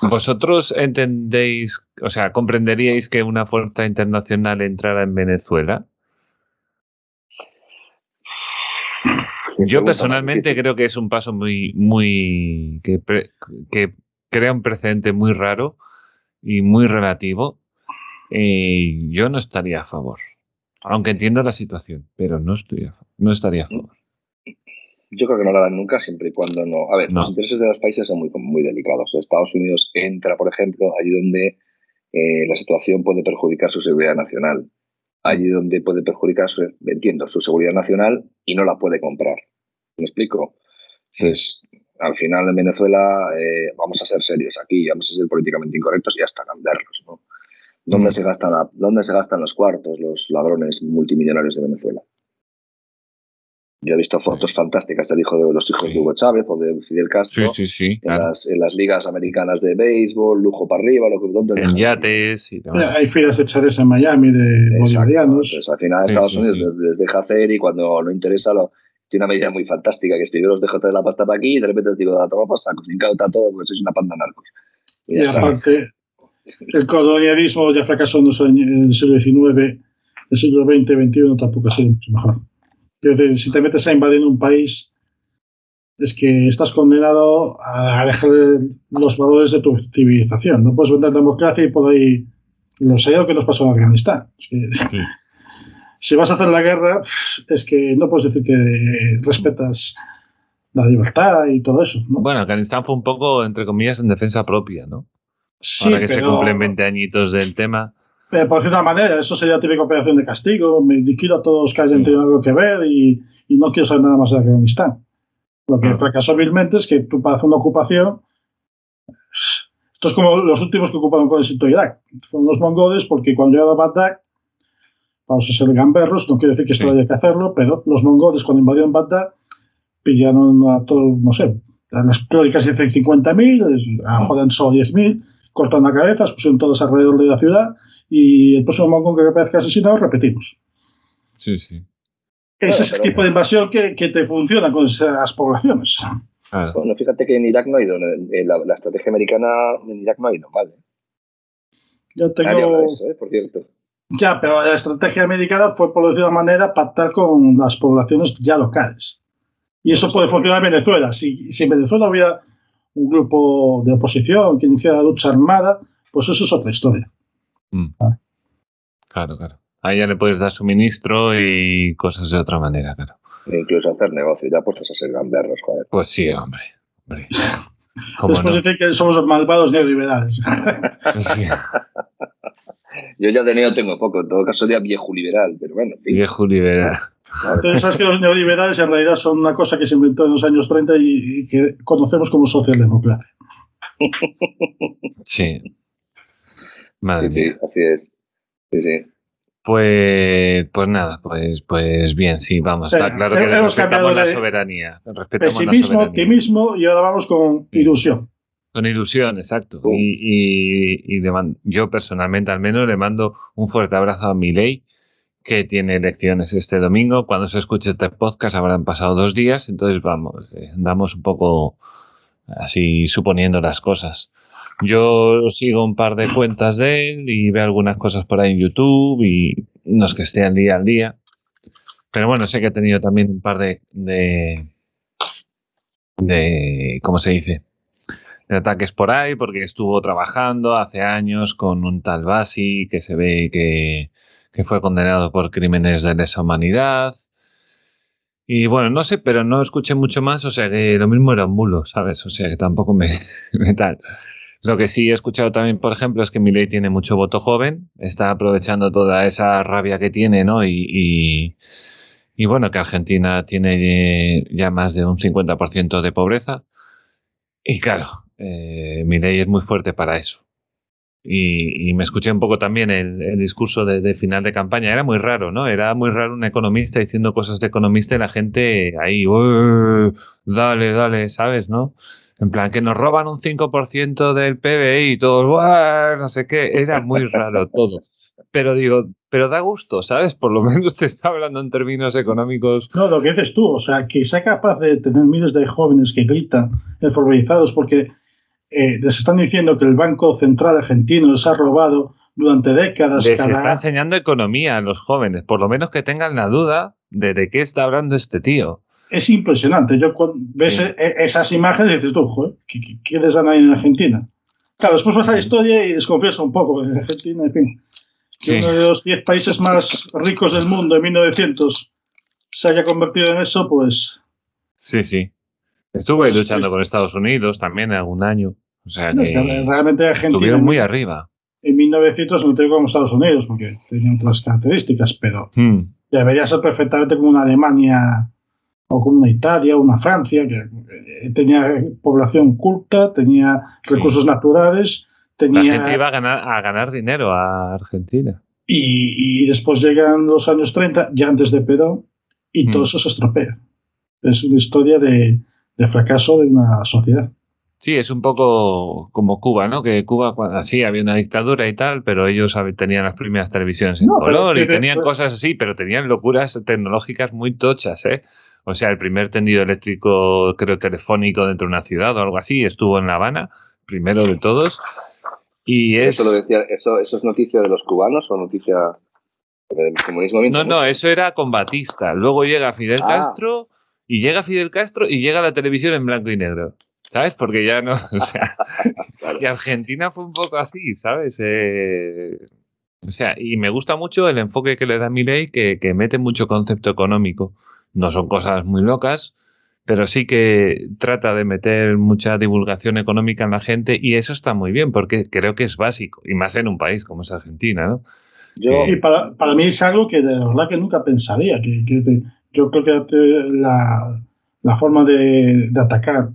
vosotros entendéis, o sea, comprenderíais que una fuerza internacional entrara en Venezuela. Yo personalmente creo que es un paso muy, muy, que, que crea un precedente muy raro y muy relativo. Y yo no estaría a favor. Aunque entiendo la situación, pero no, estoy no estaría a favor. Yo creo que no lo harán nunca, siempre y cuando no. A ver, los intereses de los países son muy, muy delicados. Estados Unidos entra, por ejemplo, allí donde eh, la situación puede perjudicar su seguridad nacional allí donde puede perjudicar, su, entiendo, su seguridad nacional y no la puede comprar. ¿Me explico? Entonces, al final en Venezuela eh, vamos a ser serios aquí, vamos a ser políticamente incorrectos y hasta cambiarlos. ¿no? ¿Dónde, mm. se gastan, ¿Dónde se gastan los cuartos los ladrones multimillonarios de Venezuela? Yo he visto fotos fantásticas del hijo de los hijos de Hugo Chávez o de Fidel Castro sí, sí, en, las, en, las, ligas americanas de béisbol, lujo para arriba, lo que donde En yates y demás. Hay filas hechas en Miami de bolivarianos. Pues al final Estados Unidos les, deja hacer y cuando no interesa lo, tiene una medida muy fantástica que es primero os dejo traer la pasta para aquí y de repente os digo, toma por saco, incauta todo porque sois una panda narcos. Y, aparte, el colonialismo ya fracasó en, en el siglo XIX, el siglo XX, XXI tampoco ha sido mucho mejor si te metes a invadir un país, es que estás condenado a dejar los valores de tu civilización. No puedes vender democracia y por ahí lo sé lo que nos pasó en Afganistán. Si vas a hacer la guerra, es que no puedes decir que respetas la libertad y todo eso. Bueno, Afganistán fue un poco, entre comillas, en defensa propia, ¿no? Sí, Ahora que se cumplen 20 añitos del tema. Eh, por cierta manera, eso sería típica operación de castigo. Me liquido a todos los que hayan tenido algo que ver y, y, no quiero saber nada más de Afganistán. Lo que fracasó vilmente es que tú para hacer una ocupación. Esto es como los últimos que ocuparon con de Irak. Fueron los mongoles, porque cuando llegaron a Bagdad, vamos a ser gamberros, no quiero decir que esto haya que hacerlo, pero los mongoles cuando invadieron Bagdad, pillaron a todos, no sé, las crónicas dicen 50.000, a Jodan solo 10.000, cortan la cabeza, pusieron todos alrededor de la ciudad y el próximo mongol que aparezca asesinado repetimos. Sí, sí. Es Claro, ese pero- tipo de invasión que, que te funciona con esas poblaciones. Claro. Bueno, fíjate que en Irak no ha ido, la, la estrategia americana en Irak no ha ido mal. ¿eh? Yo tengo. eso, ¿eh? por cierto. Ya, pero la estrategia americana fue, por decirlo de una manera, pactar con las poblaciones ya locales. Y eso puede funcionar en Venezuela. Si, si en Venezuela hubiera un grupo de oposición que iniciara lucha armada, pues eso es otra historia. Mm. Ah. Claro, claro. Ahí ya le puedes dar suministro y cosas de otra manera, claro. E incluso hacer negocio, ya puestos a ser gamberros, joder. Pues sí, hombre. hombre. ¿Cómo Después no? dicen que somos los malvados neoliberales. Sí. Yo ya de neo tengo poco, en todo caso sería viejo liberal, pero bueno, en fin. Viejo liberal. Pero sabes que los neoliberales en realidad son una cosa que se inventó en los años 30 y, y que conocemos como socialdemocracia. Sí. Madre Sí, mía. sí, así es. Sí, sí. Pues, pues nada, pues, pues bien, sí, vamos. Está Venga, claro que hemos cambiado respetamos la soberanía. Respetamos la Pesimismo, soberanía. optimismo y ahora vamos con Sí. ilusión. Con ilusión, exacto. Y, yo personalmente al menos le mando un fuerte abrazo a Milei, que tiene elecciones este domingo. Cuando se escuche este podcast habrán pasado dos días, entonces vamos, eh, andamos un poco así suponiendo las cosas. Yo sigo un par de cuentas de él y veo algunas cosas por ahí en YouTube y no es que esté al día al día. Pero bueno, sé que ha tenido también un par de, de, de ¿cómo se dice? de ataques por ahí porque estuvo trabajando hace años con un tal Basi que se ve que, que fue condenado por crímenes de lesa humanidad. Y bueno, no sé, pero no escuché mucho más, o sea que lo mismo era un bulo, ¿sabes? O sea que tampoco me, me tal. Lo que sí he escuchado también, por ejemplo, es que Milei tiene mucho voto joven, está aprovechando toda esa rabia que tiene, ¿no? Y, bueno, que Argentina tiene eh, ya más de un 50% de pobreza. Y claro, eh, Milei es muy fuerte para eso. Y, me escuché un poco también el, discurso de, de final de campaña. Era muy raro, ¿no? Era muy raro un economista diciendo cosas de economista y la gente ahí, "Ué, dale, dale, ¿sabes? ¿No? En plan, que nos roban un 5% del PBI y todos, "Buah", no sé qué. Era muy raro todo. Pero digo, pero da gusto, ¿sabes? Por lo menos te está hablando en términos económicos. No, lo que dices tú, o sea, que sea capaz de tener miles de jóvenes que gritan alfabetizados porque eh, les están diciendo que el Banco Central Argentino les ha robado durante décadas Les está enseñando economía a los jóvenes, por lo menos que tengan la duda de de qué está hablando este tío. Es impresionante. Yo cuando ves Sí. e- esas imágenes dices tú, joder, ¿qué, qué, qué en Argentina? Claro, después vas a la historia y desconfías un poco. En Argentina, en fin, que Sí. uno de los 10 países más ricos del mundo en 1900 se haya convertido en eso, pues... Sí, sí. Estuvo ahí Pues, luchando pues- con Estados Unidos también algún año. O sea es que que realmente Argentina estuvieron muy arriba. en 1900 no te digo como Estados Unidos, porque tenía otras características, pero Hmm. debería ser perfectamente como una Alemania o como una Italia una Francia, que eh, tenía población culta, tenía Sí. recursos naturales, La tenía... gente iba a ganar, a ganar dinero a Argentina. Y, y después llegan los años 30, ya antes de Perón, y Mm. todo eso se estropea. Es una historia de, de fracaso de una sociedad. Sí, es un poco como Cuba, ¿no? Que Cuba, así había una dictadura y tal, pero ellos tenían las primeras televisiones en No, pero color y tenían pero- cosas así, pero tenían locuras tecnológicas muy tochas, ¿eh? O sea, el primer tendido eléctrico, creo, telefónico dentro de una ciudad o algo así, estuvo en La Habana, primero de todos. Y es... Eso lo decía, eso, eso es noticia de los cubanos o noticia del comunismo. No, no, eso era con Batista. Luego llega Fidel Ah. Castro y llega Fidel Castro y llega la televisión en blanco y negro. ¿Sabes? Porque ya no, o sea, y Argentina fue un poco así, ¿sabes? Eh, o sea, y me gusta mucho el enfoque que le da Milei, que, que mete mucho concepto económico. No son cosas muy locas, pero sí que trata de meter mucha divulgación económica en la gente y eso está muy bien porque creo que es básico, y más en un país como es Argentina, ¿no? Yo, Y para, para mí es algo que de verdad que nunca pensaría. Que, yo creo que la, la forma de, de atacar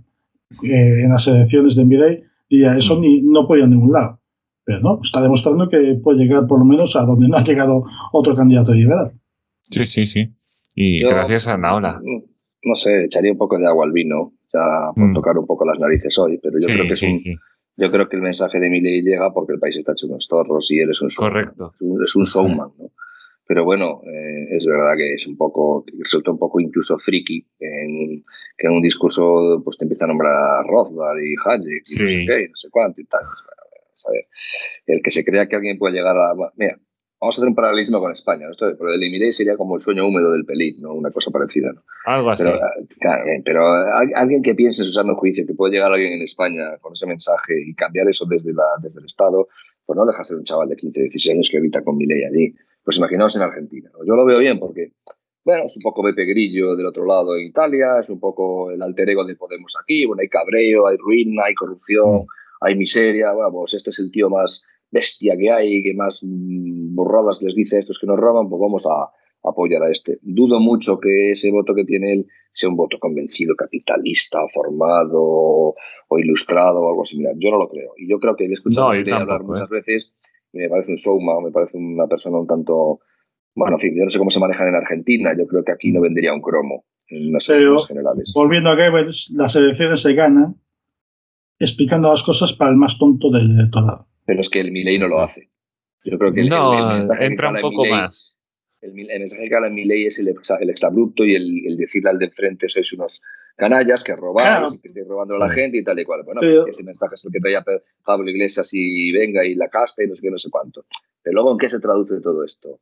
eh, en las elecciones de Milei, diría, eso ni, no puede ir a ningún lado. Pero no, está demostrando que puede llegar por lo menos a donde no ha llegado otro candidato liberal. Sí, sí, sí. Y yo- gracias a Naola. no sé, echaría un poco de agua al vino, ya por Mm. tocar un poco las narices hoy, pero yo Sí, creo que es sí, un, sí. yo creo que el mensaje de Milei llega porque el país está hecho unos torros y él es un showman. Correcto. Es un, es un showman, ¿no? Pero bueno, eh, es verdad que es un poco, resulta un poco incluso friki en, que en un discurso pues te empieza a nombrar a Rothbard y Hayek y no sé qué, y no sé cuánto y tal. Vamos a ver. El que se crea que alguien puede llegar a... Mira, vamos a hacer un paralelismo con España. ¿no? Esto, pero el sería como el sueño húmedo del pelín, ¿no? Una cosa parecida, ¿no? Algo así. Pero, eh, claro, pero al- alguien que piense en su sano juicio que puede llegar alguien en España con ese mensaje y cambiar eso desde, la, desde el Estado, pues no deja de ser un chaval de 15, 16 años que habita con mi ley allí. Pues imaginaos en Argentina. ¿no? Yo lo veo bien porque, bueno, es un poco Beppe Grillo del otro lado en Italia, es un poco el alter ego de Podemos aquí, bueno, hay cabreo, hay ruina, hay corrupción, hay miseria, bueno, pues este es el tío más bestia que hay, que más burradas les dice a estos que nos roban, pues vamos a, apoyar a este. Dudo mucho que ese voto que tiene él sea un voto convencido, capitalista, formado o ilustrado o algo similar. Yo no lo creo. Y yo creo que le he escuchado No, Milei hablar tampoco, muchas veces y me parece un showman, me parece una persona un tanto... Bueno, en fin, yo no sé cómo se manejan en Argentina. Yo creo que aquí no vendría un cromo en las elecciones generales. Volviendo a Goebbels, las elecciones se ganan explicando las cosas para el más tonto del electorado. Pero es que el Milei no lo hace. Yo creo que el, no, el- el mensaje que entra un poco Milei- más. El, mensaje que habla en mi ley es el, el exabrupto y el, el decirle al de enfrente sois unos canallas que robáis Claro. y que estáis robando a la gente y tal y cual. Bueno, Pero- ese mensaje es el que traía Pablo Iglesias y venga y la casta y no sé qué, no sé cuánto. Pero luego, ¿en qué se traduce todo esto?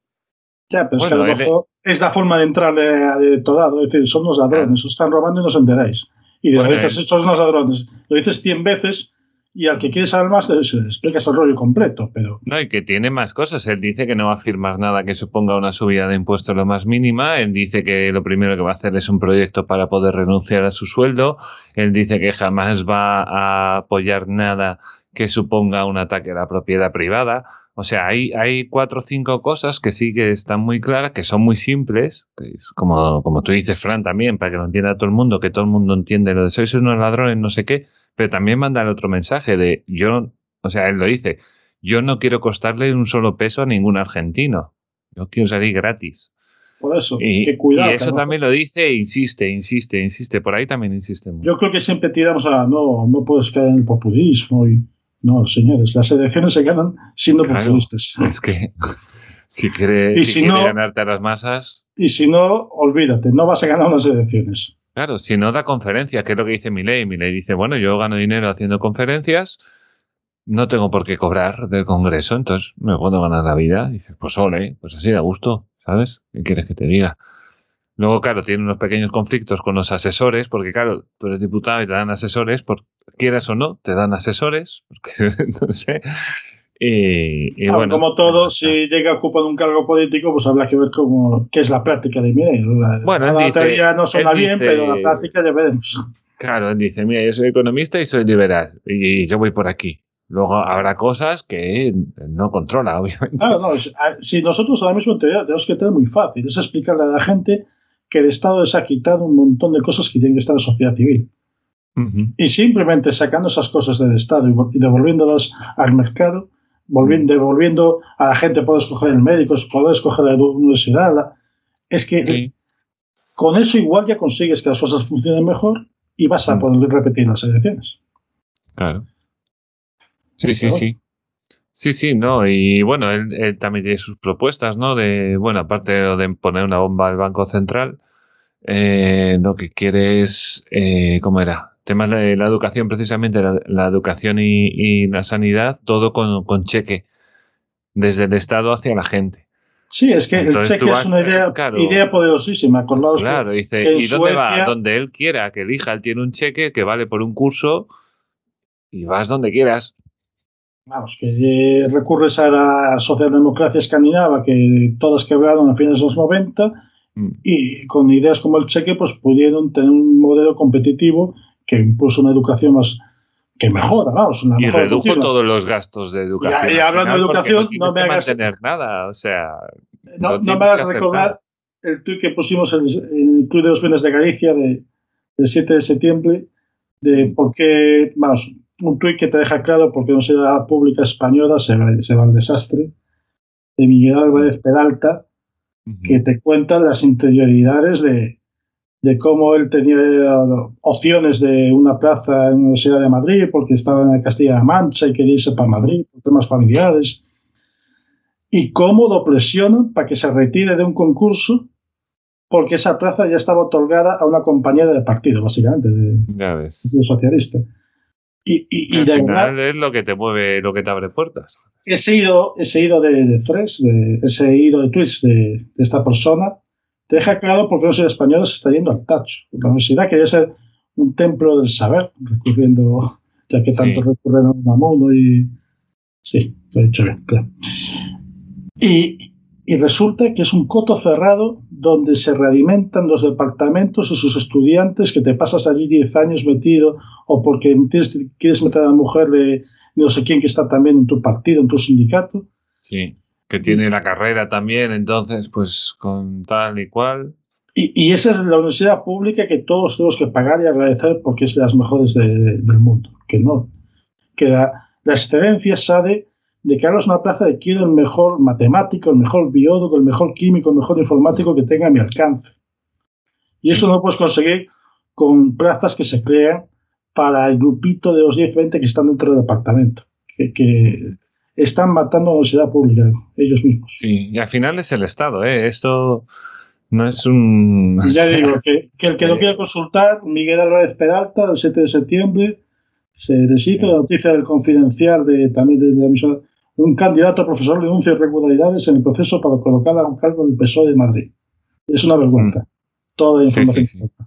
Ya, pero es que a lo mejor es la forma de entrar al electorado. Es decir, son unos ladrones, os están robando y no os enteráis. Y de Bueno, veces sois unos ladrones. Lo dices 100 veces y al que quiere saber más le le explicas el rollo completo. Pero No, y que tiene más cosas. Él dice que no va a firmar nada que suponga una subida de impuestos lo más mínima. Él dice que lo primero que va a hacer es un proyecto para poder renunciar a su sueldo. Él dice que jamás va a apoyar nada que suponga un ataque a la propiedad privada. O sea, hay, hay cuatro o cinco cosas que sí que están muy claras, que son muy simples, que es como, como tú dices, Fran, también, para que lo entienda todo el mundo, que todo el mundo entiende lo de sois unos ladrones, no sé qué, pero también manda el otro mensaje de yo, o sea, él lo dice, yo no quiero costarle un solo peso a ningún argentino. Yo quiero salir gratis. por eso, Y, que cuidado. y eso también lo dice e insiste, insiste, insiste. Por ahí también insiste mucho. Yo creo que siempre tiramos a no, no puedes caer en el populismo. y No, señores, las elecciones se ganan siendo Claro. populistas. Es que si quiere, Y si si quiere no- ganarte a las masas, Y si no, olvídate, no vas a ganar unas elecciones. Claro, si no da conferencias, que es lo que dice Milei. Milei dice, bueno, yo gano dinero haciendo conferencias, no tengo por qué cobrar del Congreso, entonces me puedo ganar la vida. Dices, pues ole, pues así da gusto, ¿sabes? ¿Qué quieres que te diga? Luego, claro, tiene unos pequeños conflictos con los asesores, porque claro, tú eres diputado y te dan asesores, por, quieras o no, te dan asesores, porque no sé. Ah, bueno, como todo, si llega a ocupar un cargo político, pues habrá que ver cómo, qué es la práctica de Milei. La, Bueno, la teoría no suena bien, dice- pero la práctica ya veremos. Claro, él dice, mira, yo soy economista y soy liberal y yo voy por aquí. Luego habrá cosas que no controla, obviamente. Claro, no, si- nosotros ahora mismo teoría tenemos que tener muy fácil, es explicarle a la gente que el Estado les ha quitado un montón de cosas que tienen que estar en la sociedad civil. Y simplemente sacando esas cosas del Estado y devolviéndolas al mercado, volviendo, devolviendo a la gente poder escoger el médico, poder escoger la universidad, la- es que Sí, con eso igual ya consigues que las cosas funcionen mejor y vas a Mm. poder repetir las elecciones. claro. Sí, sí, sí. Sí, sí, no. Y bueno, él, él también tiene sus propuestas, ¿no? De, bueno, aparte de lo de poner una bomba al Banco Central, eh, lo que quiere es, eh, ¿cómo era? Temas de la educación, precisamente, la, la educación y, y la sanidad, todo con, con cheque, desde el Estado hacia la gente. Sí, es que Entonces el cheque es una idea, claro. idea poderosísima. Acordaos que- Claro, dice, que ¿y dónde va? Suecia- Donde él quiera que elija. Él tiene un cheque que vale por un curso y vas donde quieras. vamos, que eh, recurres a la socialdemocracia escandinava que todas quebraron a fines de los 90 Mm. y con ideas como el cheque pues pudieron tener un modelo competitivo que impuso una educación más que mejora, vamos, una Y mejor redujo continua. todos los gastos de educación. y hablando final, de educación, no me hagas- mantener nada, o sea... No, me hagas recordar el tuit que pusimos en el Club de los Bienes de Galicia de, del 7 de septiembre de Mm. por qué, vamos, un tuit que te deja claro por qué no se da pública española se va, se va al desastre de Miguel Álvarez Peralta que te cuenta las interioridades de, de cómo él tenía opciones de una plaza en la Universidad de Madrid porque estaba en Castilla-La Mancha y quería irse para Madrid por temas familiares. Y cómo lo presionan para que se retire de un concurso porque esa plaza ya estaba otorgada a una compañera de partido, básicamente, de, Ya ves. Partido Socialista. Y, y, y Al de final verdad, es lo que te mueve, lo que te abre puertas. ese hilo, ese hilo de, de threads, de, ese hilo de tweets de, de esta persona, te deja claro por qué la Universidad Española se está yendo al tacho. La universidad quería ser un templo del saber, recurriendo, ya que tanto Sí. recurren a Unamuno y... Sí, lo he dicho bien, claro. Y, y resulta que es un coto cerrado donde se realimentan los departamentos y sus estudiantes, que te pasas allí 10 años metido, o porque tienes- quieres meter a la mujer de no sé quién que está también en tu partido, en tu sindicato. Sí. Que tiene la carrera también, entonces, pues con tal y cual. Y, y esa es la universidad pública que todos tenemos que pagar y agradecer porque es de las mejores de- de- del mundo. Que no. Que la, la excelencia sale de que hagas una plaza de quiero el mejor matemático, el mejor biólogo, el mejor químico, el mejor informático que tenga a mi alcance. Y eso no lo puedes conseguir con plazas que se crean para el grupito de los 10, 20 que están dentro del departamento. Que, que están matando a la universidad pública ellos mismos. Sí, y al final es el Estado, ¿eh? Esto no es un... Y ya digo, que, que el que lo quiera consultar, Miguel Álvarez Peralta, el 7 de septiembre, se deshizo la noticia del confidencial de también de la emisora. Un candidato a profesor denuncia irregularidades en el proceso para colocar a un cargo en el PSOE de Madrid. Es una vergüenza. Toda la Sí, información. sí, sí.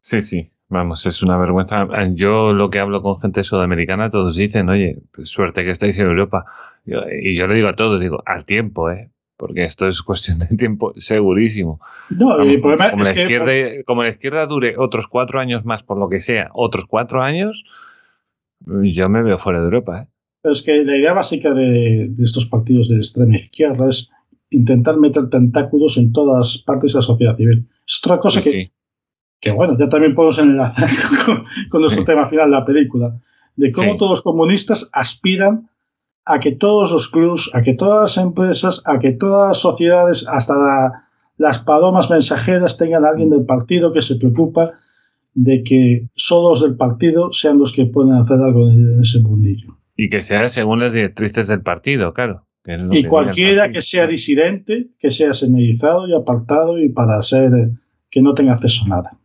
Sí, sí, vamos, es una vergüenza. Yo lo que hablo con gente sudamericana, todos dicen, oye, pues suerte que estáis en Europa. Y yo le digo a todos, digo, al tiempo, ¿eh? Porque esto es cuestión de tiempo, segurísimo. No, el problema como, es la que izquierda, como la izquierda dure otros cuatro años más, por lo que sea, otros cuatro años, yo me veo fuera de Europa, ¿eh? Pero es que la idea básica de, de estos partidos de extrema izquierda es intentar meter tentáculos en todas partes de la sociedad civil. Es otra cosa Sí, que, sí. Que, bueno, ya también podemos enlazar con, con nuestro Sí. tema final de la película, de cómo Sí. todos los comunistas aspiran a que todos los clubs, a que todas las empresas, a que todas las sociedades, hasta la- las palomas mensajeras tengan a alguien del partido que se preocupa de que solo los del partido sean los que pueden hacer algo en, ese mundillo. Y que sea según las directrices del partido, claro. que que Y el cualquiera que sea disidente, que sea señalizado y apartado y para ser que no tenga acceso a nada.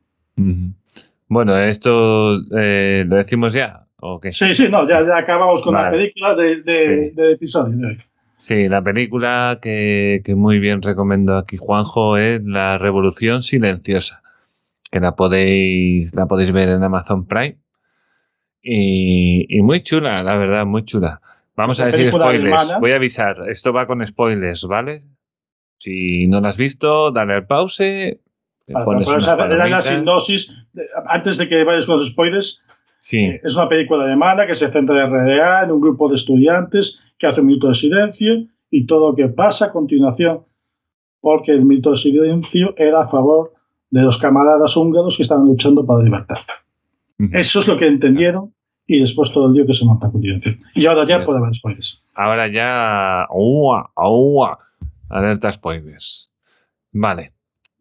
Bueno, esto eh, lo decimos ya, ¿o qué? Sí, sí, no, ya, ya acabamos con la película de, de, Sí. episodio. Sí, la película que, que muy bien recomiendo aquí Juanjo es La Revolución Silenciosa, que la podéis, la podéis ver en Amazon Prime. Y, y muy chula, la verdad, muy chula. Vamos a decir spoilers. alemana. Voy a avisar, esto va con spoilers, ¿vale? Si no la has visto, dale al pause. Pones hacer la sinopsis, antes de que vayas con los spoilers, Sí, eh, es una película alemana que se centra en RDA, en un grupo de estudiantes que hace un minuto de silencio y todo lo que pasa a continuación, porque el minuto de silencio era a favor de los camaradas húngaros que estaban luchando para la libertad. Eso es lo que entendieron y después todo el lío que se monta a continuación. Y ahora ya puede haber spoilers. Ahora ya. ¡Ua! ¡Ua! Alerta spoilers. Vale.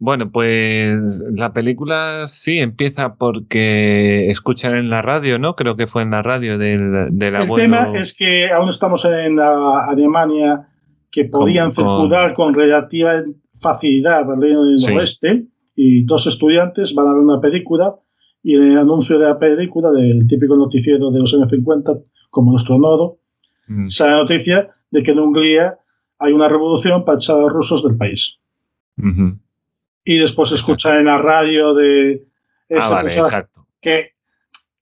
Bueno, pues la película sí empieza porque escuchan en la radio, ¿no? Creo que fue en la radio del, del El abuelo. tema es que aún estamos en la Alemania que podían Con- circular con relativa facilidad Berlín y Sí. el oeste y dos estudiantes van a ver una película y en el anuncio de la película del típico noticiero de los años 50 como nuestro nodo Mm, sale la noticia de que en Hungría hay una revolución para echar a los rusos del país. Y después escuchan en la radio de Ah, esa vale, persona exacto. que,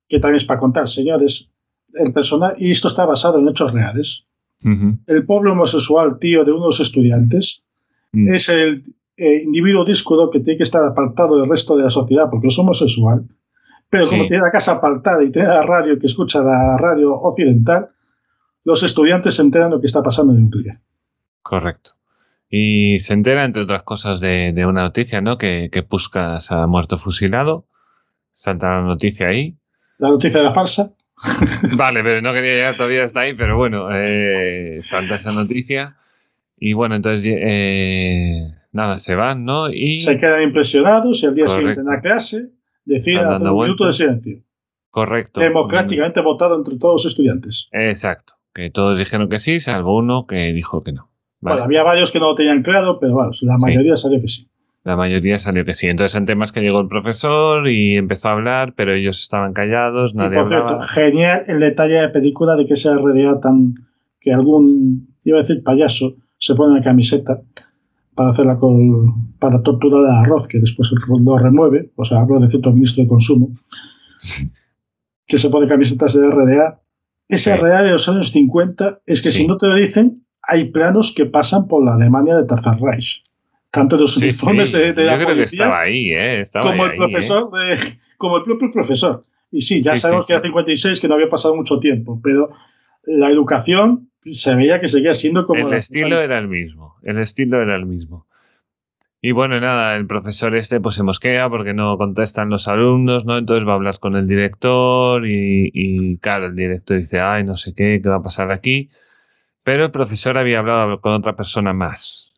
que también es para contar, señores, el personaje, y esto está basado en hechos reales. Ujú. El pobre homosexual, tío de unos estudiantes, Mm, es el eh, individuo díscolo que tiene que estar apartado del resto de la sociedad porque es homosexual, pero como Sí. tiene la casa apartada y tiene la radio que escucha la radio occidental, los estudiantes se enteran de lo que está pasando en Hungría. Correcto. Y se entera, entre otras cosas, de, de una noticia, ¿no? Que, que Puskas ha muerto fusilado. Salta la noticia ahí. La noticia de la farsa, Vale, pero no quería llegar todavía hasta ahí, pero bueno, eh, salta esa noticia. Y bueno, entonces eh, nada, se van, ¿no? Y Se quedan impresionados y al día Correcto. siguiente en la clase deciden hacer un minuto de silencio. correcto. Democráticamente votado entre todos los estudiantes. Exacto. Que todos dijeron que sí, salvo uno que dijo que no. Vale. Bueno, había varios que no lo tenían claro, pero bueno, la mayoría salió que sí. La mayoría salió que sí. Entonces, en temas que llegó el profesor y empezó a hablar, pero ellos estaban callados, Y nadie por cierto, hablaba. genial el detalle de película de que esa RDA tan. que algún, iba a decir payaso, se pone una camiseta para hacerla con. para torturar a arroz, que después lo remueve, o sea, hablo de cierto ministro de consumo, que se pone camisetas de RDA. Ese Sí. RDA de los años 50 es que si no te lo dicen, hay planos que pasan por la Alemania de Tarzan Reich. Tanto los Sí, uniformes sí. de, de Yo la creo que policía estaba ahí, ¿eh? Estaba como el ahí, profesor de, como el propio profesor. Y sí, ya Sí, sabemos que era sí. 56, que no había pasado mucho tiempo, pero la educación se veía que seguía siendo ¿eh? como El estilo era el mismo. El estilo era el mismo. Y bueno, nada, el profesor este pues se mosquea porque no contestan los alumnos, ¿no? Entonces va a hablar con el director y, y, claro, el director dice, ay, no sé qué, qué va a pasar aquí. Pero el profesor había hablado con otra persona más,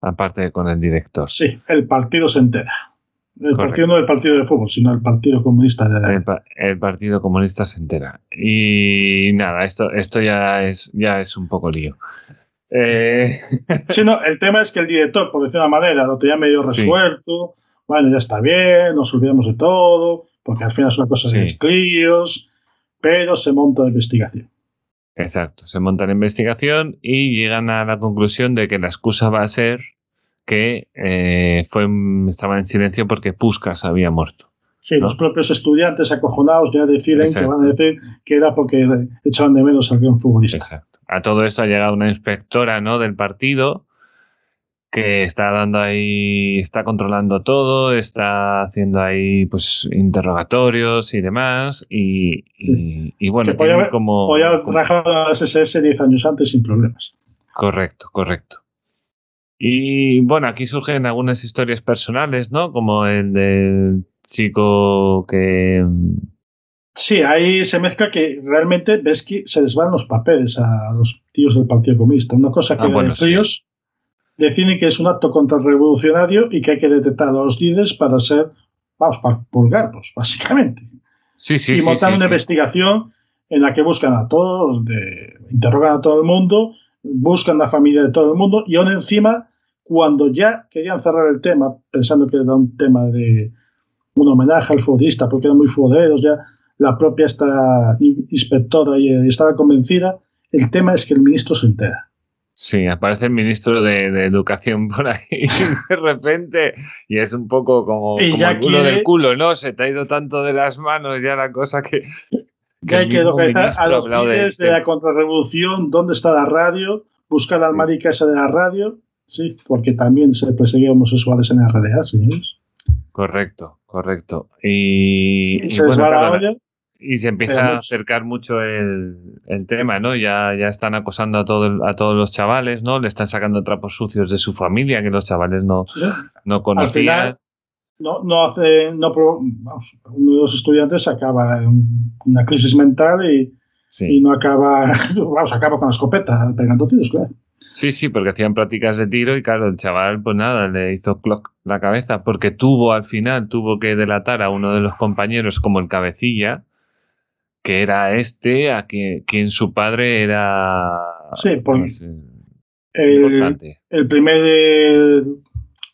aparte de con el director. Sí, el partido se entera. El Correcto. partido no el partido de fútbol, sino el Partido Comunista de El, pa- el Partido Comunista se entera. Y nada, esto, esto ya es, ya es un poco lío. Eh, Sí, no, el tema es que el director, por decir una manera, lo tenía medio Sí. resuelto. Bueno, ya está bien, nos olvidamos de todo, porque al final es una cosa de Sí. críos, pero se monta la investigación. Exacto, se monta la investigación y llegan a la conclusión de que la excusa va a ser que eh, fue, estaba en silencio porque Puskas había muerto. Sí, ¿no? los propios estudiantes acojonados ya deciden Exacto. que van a decir que era porque echaban de menos al gran futbolista. Exacto. A todo esto ha llegado una inspectora ¿no? del partido que está dando ahí, está controlando todo, está haciendo ahí pues interrogatorios y demás y, y, y bueno, Que podía como... Podía haber trabajado a las SS 10 años antes sin problemas. Correcto, correcto. Y bueno, aquí surgen algunas historias personales, ¿no? Como el del chico que... Sí, ahí se mezcla que realmente ves que se les van los papeles a los tíos del Partido Comunista. Una cosa que Ah, bueno, de sí. Deciden que es un acto contrarrevolucionario y que hay que detectar a los líderes para ser, vamos, para pulgarlos, básicamente. Sí, sí, y montar sí, una investigación en la que buscan a todos, de, interrogan a todo el mundo, buscan a la familia de todo el mundo y aún encima, cuando ya querían cerrar el tema, pensando que era un tema de un homenaje al futbolista, porque eran muy futboleros, ya la propia esta in- inspectora y eh, estaba convencida, el tema es que el ministro se entera. Sí, aparece el ministro de, de Educación por ahí de repente y es un poco como, Y como ya el culo quiere- del culo, ¿no? Se te ha ido tanto de las manos ya la cosa que... Que hay que localizar a los de- líderes de la contrarrevolución, dónde está la radio, buscar al marica ese de la radio, sí, porque también se perseguía homosexuales en la RDA, señores. Correcto, correcto. Y, Y y se bueno, les va la claro, olla. Y se empieza a acercar mucho el, el tema, ¿no? Ya, ya están acosando a, todo a todos los chavales, ¿no? Le están sacando trapos sucios de su familia que los chavales no, Sí, no conocían. final, no, no hace, no, uno de los estudiantes acaba en una crisis mental y, Sí. y no acaba, vamos, acaba con la escopeta pegando tiros, claro. sí, sí, porque hacían prácticas de tiro y claro, el chaval, pues nada, le hizo clock la cabeza porque tuvo al final, tuvo que delatar a uno de los compañeros como el cabecilla, que era este, a quien, quien su padre era... Sí, por- no sé, El, importante. el primer, el,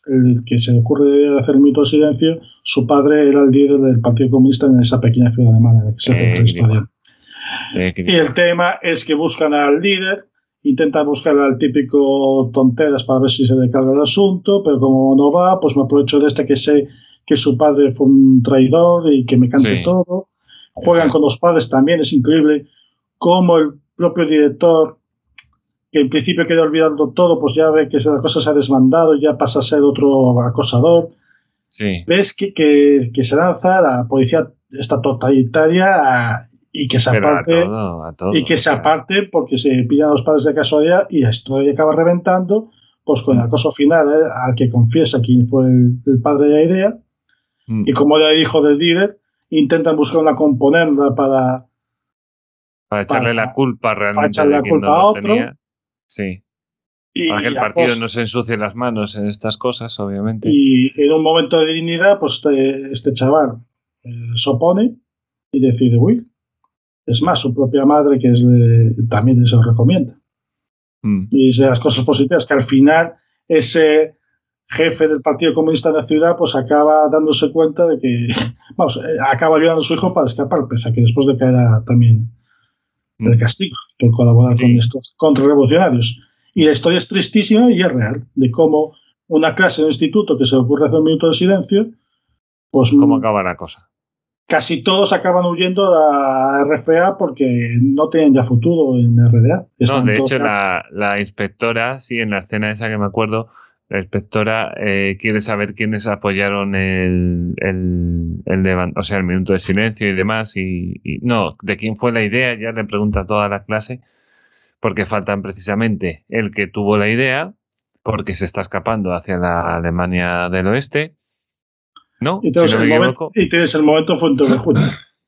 el que se le ocurre hacer un minuto de silencio, su padre era el líder del Partido Comunista en esa pequeña ciudad alemana en la que se Eh, la historia. Eh, Y el tema es que buscan al líder, intentan buscar al típico tonteras para ver si se descarga el asunto, pero como no va, pues me aprovecho de este que sé que su padre fue un traidor y que me cante Sí. todo. Juegan Exacto. con los padres también, es increíble cómo el propio director, que en principio quería olvidarlo todo, pues ya ve que la cosa se ha desbandado ya pasa a ser otro acosador. sí. Ves que, que, que se lanza la policía esta totalitaria a- y que se Pero a aparte todo, a todo, y que o se aparte porque se pillan a los padres de casualidad y esto acaba reventando pues con el acoso final ¿eh? al que confiesa quién fue el, el padre de la idea mm. y como era hijo del líder intentan buscar una componenda para Para echarle para- la culpa realmente. echarle de la culpa no a otro. tenía. Sí. Y, Para que el partido no se ensucie las manos en estas cosas, obviamente. Y en un momento de dignidad, pues este, este chaval eh, se opone y decide huir. Es más, su propia madre, que es de- también se lo recomienda. Mm. Y es de las cosas positivas, que al final ese jefe del Partido Comunista de la ciudad, pues acaba dándose cuenta de que, vamos, eh, acaba ayudando a su hijo para escapar, pese a que después le caerá también Mm. castigo por colaborar Sí. con estos contrarrevolucionarios. Y la historia es tristísima y es real, de cómo una clase de un instituto que se le ocurre hacer un minuto de silencio, pues ¿Cómo acaba la cosa? casi todos acaban huyendo de la RFA porque no tienen ya futuro en RDA. No, de hecho, la, la inspectora, sí, en la escena esa que me acuerdo, la inspectora eh, quiere saber quiénes apoyaron el, el, el o sea, el minuto de silencio y demás. Y, y- no, de quién fue la idea, ya le pregunta a toda la clase, porque faltan precisamente el que tuvo la idea, porque se está escapando hacia la Alemania del Oeste. ¿No? y, tienes Si no el me momento, y tienes el momento fuente de junio.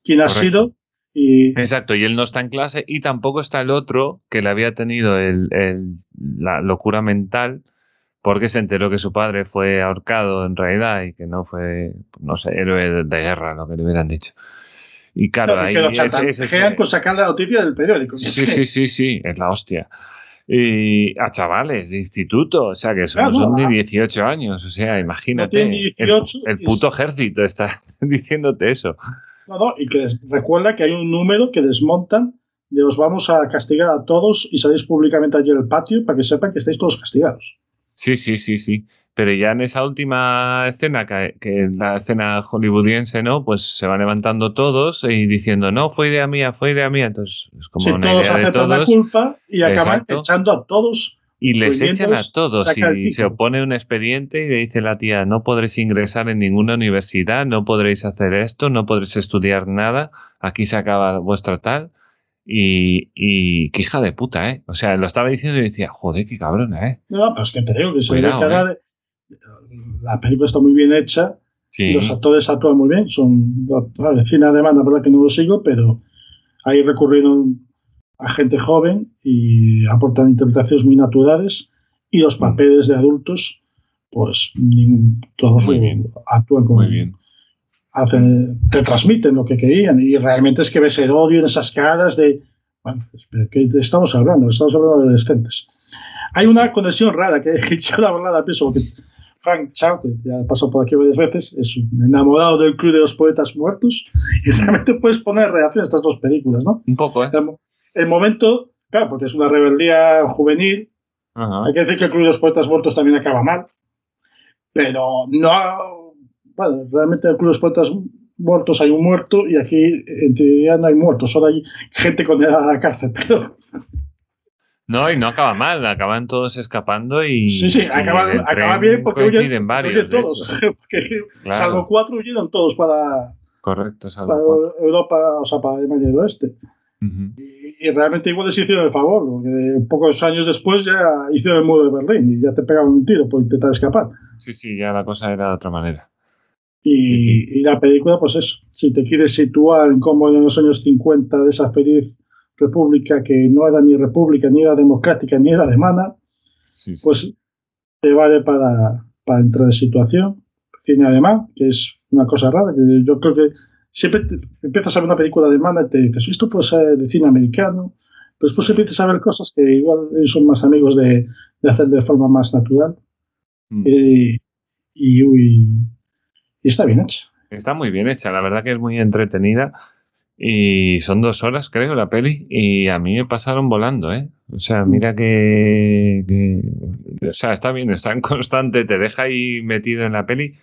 ¿Quién ha Correcto. sido? Y Exacto, y él no está en clase y tampoco está el otro que le había tenido el- el- la locura mental porque se enteró que su padre fue ahorcado en realidad y que no fue, no sé, héroe de, guerra, lo que le hubieran dicho. Y claro, y ahí que chantajean con sacar la noticia del periódico. Sí, sí, sí, sí, es la hostia. Y a chavales de instituto, o sea, que son, Claro, son de ah. 18 años, o sea, imagínate. el- 18 el, y- puto ejército está diciéndote eso. No, no, y que recuerda que hay un número que desmontan de os vamos a castigar a todos y salís públicamente allí al patio para que sepan que estáis todos castigados. Sí, sí, sí, sí. Pero ya en esa última escena, que, que es la escena hollywoodiense, ¿no? Pues se van levantando todos y diciendo, no, fue idea mía, fue idea mía. Entonces es como Sí, una todos idea de la culpa y acaban Exacto. echando a todos. y les echan a todos y se opone un expediente y le dice la tía, no podréis ingresar en ninguna universidad, no podréis hacer esto, no podréis estudiar nada, aquí se acaba vuestra tal. Y, y qué hija de puta, ¿eh? O sea, lo estaba diciendo y decía, joder, qué cabrona, ¿eh? No, pero es que te digo que se ve Cuidado, cara de. La película está muy bien hecha Sí. y los actores actúan muy bien. Son. Vale, cine alemán, la verdad que no lo sigo, pero ahí recurrieron a gente joven y aportan interpretaciones muy naturales y los Mm. papeles de adultos, pues ningún- todos Muy bien. actúan como Muy bien. Hacen, te transmiten lo que querían y realmente es que ves el odio en esas caras de bueno, ¿de qué estamos hablando? Estamos hablando de adolescentes. Hay una conexión rara que, que yo la verdad la pienso porque Frank Chao, que ya ha pasado por aquí varias veces, es un enamorado del Club de los Poetas Muertos y realmente puedes poner relación a estas dos películas, ¿no? Un poco, ¿eh? El, el momento, claro, porque es una rebeldía juvenil, Ajá. hay que decir que el Club de los Poetas Muertos también acaba mal, pero no. Bueno, realmente en el Club de los Poetas Muertos hay un muerto y aquí en teoría no hay muertos, solo hay gente condenada a la cárcel. Pero No, y no acaba mal, acaban todos escapando y. sí, sí, acaba, el bien porque huyen, varios, huyen todos. hecho. Porque, Claro. Salvo cuatro huyeron todos para, Correcto, salvo para cuatro. Europa, o sea, para Alemania del Oeste. Y, y realmente igual les hicieron el favor, porque pocos años después ya hicieron el muro de Berlín y ya te pegaban un tiro por intentar escapar. Sí, sí, ya la cosa era de otra manera. Y, Sí, sí. y la película, pues eso, si te quieres situar en cómo en los años 50 de esa feliz república que no era ni república, ni era democrática, ni era alemana, Sí, pues te vale para, para entrar en situación. Cine alemán, que es una cosa rara, que yo creo que siempre te- empiezas a ver una película alemana y te dices, esto puede ser de cine americano, pero después empiezas a ver cosas que igual son más amigos de, de hacer de forma más natural. Mm. Y, y, uy, y está bien hecho. Está muy bien hecha, la verdad que es muy entretenida. Y son dos horas, creo, la peli. Y a mí me pasaron volando, ¿eh? O sea, mira que, que- O sea, está bien, está en constante, te deja ahí metido en la peli.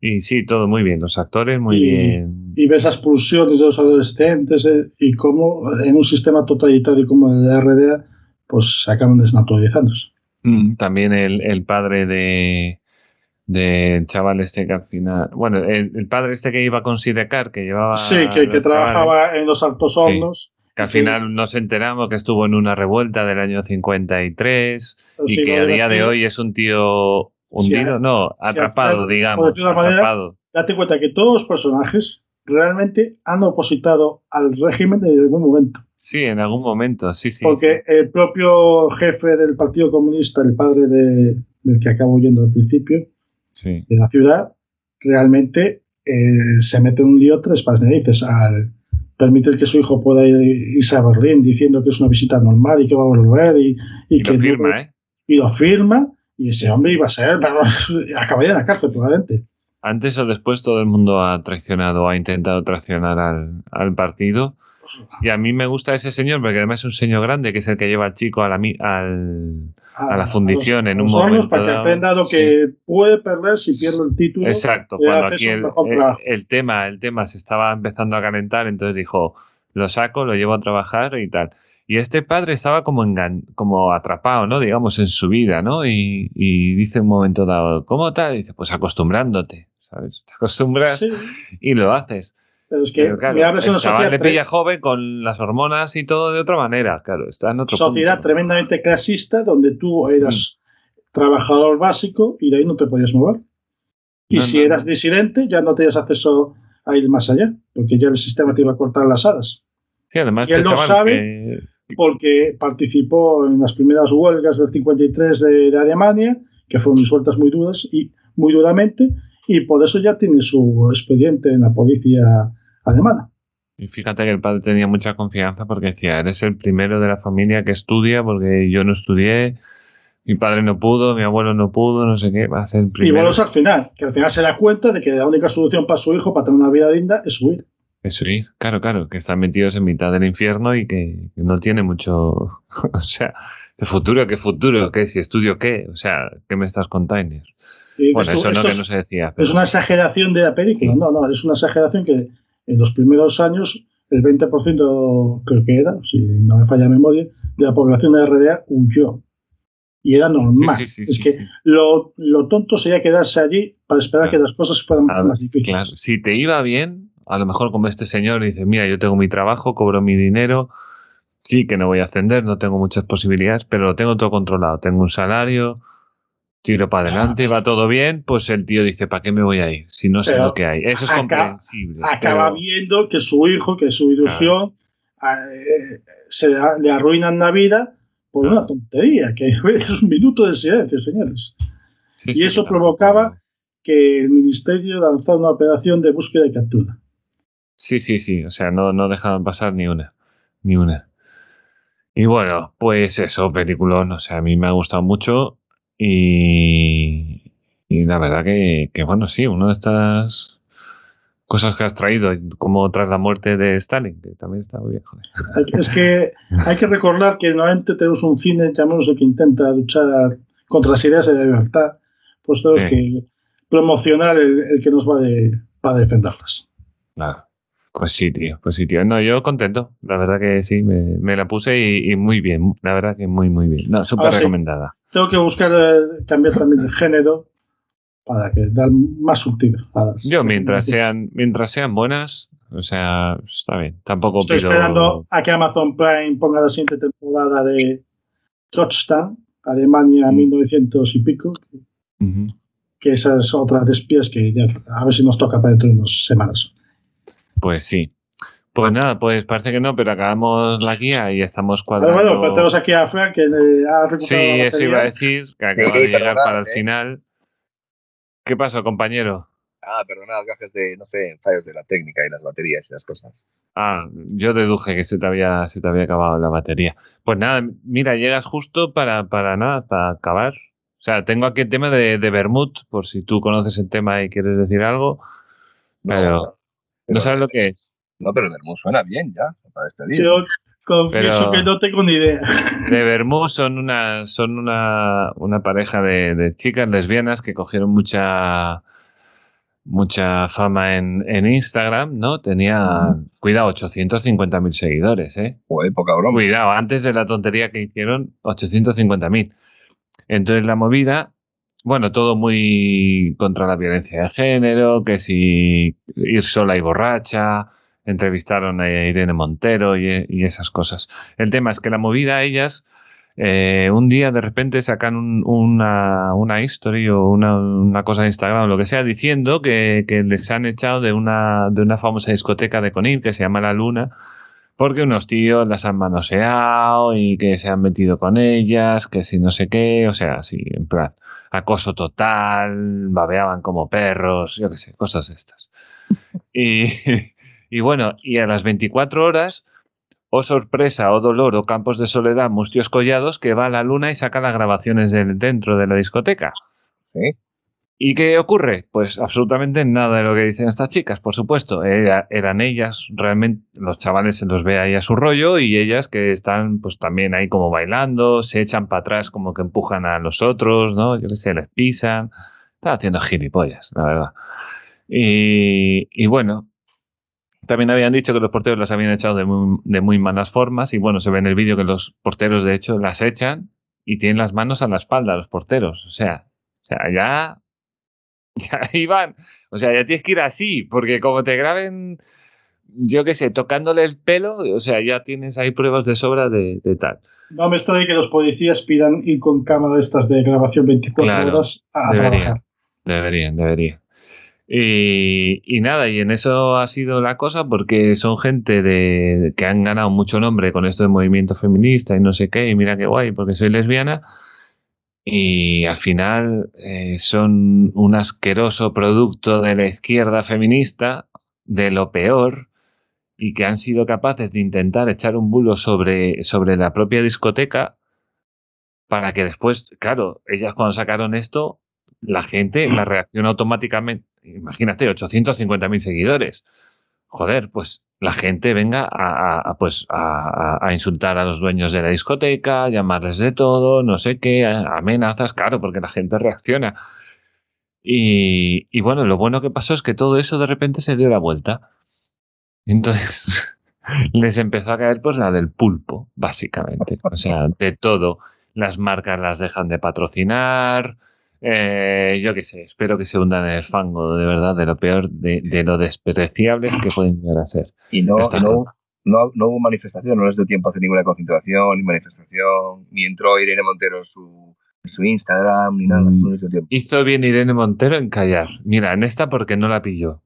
Y sí, todo muy bien. Los actores muy Y- bien. y ves las pulsiones de los adolescentes eh, y cómo en un sistema totalitario como el de RDA, pues se acaban desnaturalizándose. Mm, También el, el padre de del chaval este que al final. Bueno, el, el padre este que iba con Sidecar, que llevaba. sí, que, que chavales. trabajaba en los altos Sí. hornos. Que al Sí. final nos enteramos que estuvo en una revuelta del año 53 pero y sí, que lo a día de hoy es un tío hundido, Sí, no, sí, atrapado, digamos, de manera, atrapado. Date cuenta que todos los personajes realmente han opositado al régimen en algún momento. Sí, en algún momento, sí, sí. Porque el propio jefe del Partido Comunista, el padre de, del que acabo yendo al principio, sí. de la ciudad, realmente eh, se mete un lío tres pas narices al permitir que su hijo pueda irse a Berlín diciendo que es una visita normal y que va a volver y, y, Y que lo firma, ¿eh? y lo firma y ese hombre iba a ser acabaría en la cárcel probablemente Antes o después todo el mundo ha traicionado, ha intentado traicionar al, al partido. Y a mí me gusta ese señor porque además es un señor grande que es el que lleva al chico a la, al, a la fundición en un los años momento para que aprenda lo sí. que puede perder si pierde el título Exacto, cuando aquí el, el- trabajo. el tema, el tema se estaba empezando a calentar, entonces dijo, lo saco, lo llevo a trabajar y tal. Y este padre estaba como engan- como atrapado, ¿no? Digamos, en su vida, ¿no? Y, y dice un momento dado, ¿cómo tal? Y dice, pues acostumbrándote, ¿sabes? Te acostumbras Sí, y lo haces. Pero es que Pero claro, me hablas de una sociedad, le pilla joven con las hormonas y todo de otra manera, claro, está en otro sociedad punto. tremendamente clasista donde tú eras Mm. trabajador básico y de ahí no te podías mover. Y No, si no, eras no. disidente ya no tenías acceso a ir más allá, porque ya el sistema te iba a cortar las hadas. Sí, además y él lo sabe. que- porque participó en las primeras huelgas del 53 de, de Alemania, que fueron disueltas muy duras y muy duramente, y por eso ya tiene su expediente en la policía alemana. Y fíjate que el padre tenía mucha confianza porque decía, eres el primero de la familia que estudia porque yo no estudié, mi padre no pudo, mi abuelo no pudo, no sé qué, va a ser el Y primero. bueno, es al final, que al final se da cuenta de que la única solución para su hijo, para tener una vida linda, es huir. Eso sí, claro, claro, que están metidos en mitad del infierno y que, no tiene mucho, o sea, de futuro, ¿qué futuro? ¿Qué? Si estudio qué? O sea, ¿qué me estás contando? Bueno, esto- eso no que es, no se decía. es una exageración de la película. No, no, es una exageración que en los primeros años el 20%, creo que era, si no me falla la memoria, de la población de RDA huyó. Y era normal. Sí, sí, sí, es que lo, lo tonto sería quedarse allí para esperar Claro. que las cosas fueran Claro, más difíciles. Claro, si te iba bien, a lo mejor como este señor dice, mira, yo tengo mi trabajo, cobro mi dinero, sí que no voy a ascender, no tengo muchas posibilidades, pero lo tengo todo controlado, tengo un salario, tiro para adelante, va todo bien, pues el tío dice, ¿para qué me voy a ir? Si no sé Pero lo que hay. Eso es acá- comprensible. Acaba pero- viendo que su hijo, que su ilusión, eh, se le arruinan la vida por Claro. una tontería, que es un minuto de silencio, señores. Sí, y sí, eso provocaba que el ministerio lanzara una operación de búsqueda y captura. Sí, sí, sí. O sea, no, no dejaban pasar ni una. Ni una. Y bueno, pues eso, peliculón. O sea, a mí me ha gustado mucho. Y, y la verdad que, que, bueno, sí, una de estas cosas que has traído, como tras la muerte de Stalin, que también está muy bien, joder. Es que hay que recordar que normalmente tenemos un cine, llamémoslo, que intenta luchar contra las ideas de la libertad, pues tenemos Sí. que promocionar el, el que nos va de, para defenderlas. Claro. Pues sí, tío, pues sí, tío. No, yo contento. La verdad que sí, me, me la puse y, y muy bien. La verdad que muy, muy bien. No, súper Ahora sí. recomendada. Tengo que buscar eh, cambiar también de género para que dar más las Yo, mientras sean, mientras sean buenas, o sea, está bien. Tampoco Estoy pido. esperando a que Amazon Prime ponga la siguiente temporada de Trotstan, Alemania Mm. 1900 y pico, que esa es otra de espías que ya, a ver si nos toca para dentro de unas semanas. Pues sí. Pues nada, pues parece que no, pero acabamos la guía y estamos cuadrando. bueno, pues tenemos aquí a Frank que eh, ha recuperado Sí, la eso iba a decir, que acaba Sí, de llegar perdonad, para el eh. final. ¿Qué pasó, compañero? Ah, perdonad, gajes de, no sé, fallos de la técnica y las baterías y las cosas. Ah, yo deduje que se te había, se te había acabado la batería. Pues nada, mira, llegas justo para, para nada, para acabar. O sea, tengo aquí el tema de, de Bermud, por si tú conoces el tema y quieres decir algo. Pero, ¿no sabes lo que es? No, pero el Bermú suena bien ya, para despedir. Yo confieso Pero- que no tengo ni idea. De Bermud son una, son una, una pareja de, de chicas lesbianas que cogieron mucha mucha fama en, en Instagram, ¿no? Tenía, cuidado, 850.000 seguidores, ¿eh? Joder, poca broma. Cuidado, antes de la tontería que hicieron, 850.000. Entonces la movida, bueno, todo muy contra la violencia de género, que si ir sola y borracha, entrevistaron a Irene Montero y, y esas cosas. El tema es que la movida, ellas eh, un día de repente sacan una, una history o una, cosa de Instagram o lo que sea diciendo que, les han echado de una, de una famosa discoteca de Conil que se llama La Luna porque unos tíos las han manoseado y que se han metido con ellas, que si no sé qué, o sea, sí, en plan, acoso total, babeaban como perros, yo qué sé, cosas estas. Y, y bueno, y a las 24 horas o oh, sorpresa, o oh, dolor, o campos de soledad, mustios collados, que va a la luna y saca las grabaciones dentro de la discoteca. ¿Sí? ¿Y qué ocurre? Pues absolutamente nada de lo que dicen estas chicas, por supuesto. eran ellas, realmente, los chavales se los ve ahí a su rollo y ellas que están pues también ahí como bailando, se echan para atrás como que empujan a los otros, ¿no? Yo qué sé, les pisan. Están haciendo gilipollas, la verdad. Y, y bueno, también habían dicho que los porteros las habían echado de muy, malas formas y bueno, se ve en el vídeo que los porteros de hecho las echan y tienen las manos a la espalda los porteros. O sea, o sea ya, ya iban, o sea, ya tienes que ir así, porque como te graben, yo qué sé, tocándole el pelo, o sea, ya tienes ahí pruebas de sobra de, tal. No me está de que los policías pidan ir con cámaras estas de grabación 24 horas a trabajar. Deberían, deberían. Y, nada, y en eso ha sido la cosa porque son gente de, que han ganado mucho nombre con esto de movimiento feminista y no sé qué, y mira qué guay, porque soy lesbiana. Y al final eh, son un asqueroso producto de la izquierda feminista, de lo peor, y que han sido capaces de intentar echar un bulo sobre, sobre la propia discoteca para que después, claro, ellas cuando sacaron esto, la gente, la reacción automáticamente, imagínate, 850.000 seguidores. Joder, pues la gente venga a, pues a, insultar a los dueños de la discoteca, llamarles de todo, no sé qué, amenazas, claro, porque la gente reacciona. Y, y, bueno, lo bueno que pasó es que todo eso de repente se dio la vuelta. Entonces les empezó a caer pues la del pulpo, básicamente. O sea, de todo. Las marcas las dejan de patrocinar, eh, yo qué sé, espero que se hundan en el fango, de verdad, de lo peor, de, lo despreciables que pueden llegar a ser. Y no, no, no, no, hubo manifestación, no les dio tiempo a hacer ninguna concentración, ni manifestación, ni entró Irene Montero en su, su Instagram, ni nada. No les dio tiempo. Hizo bien Irene Montero en callar. Mira, en esta porque no la pilló.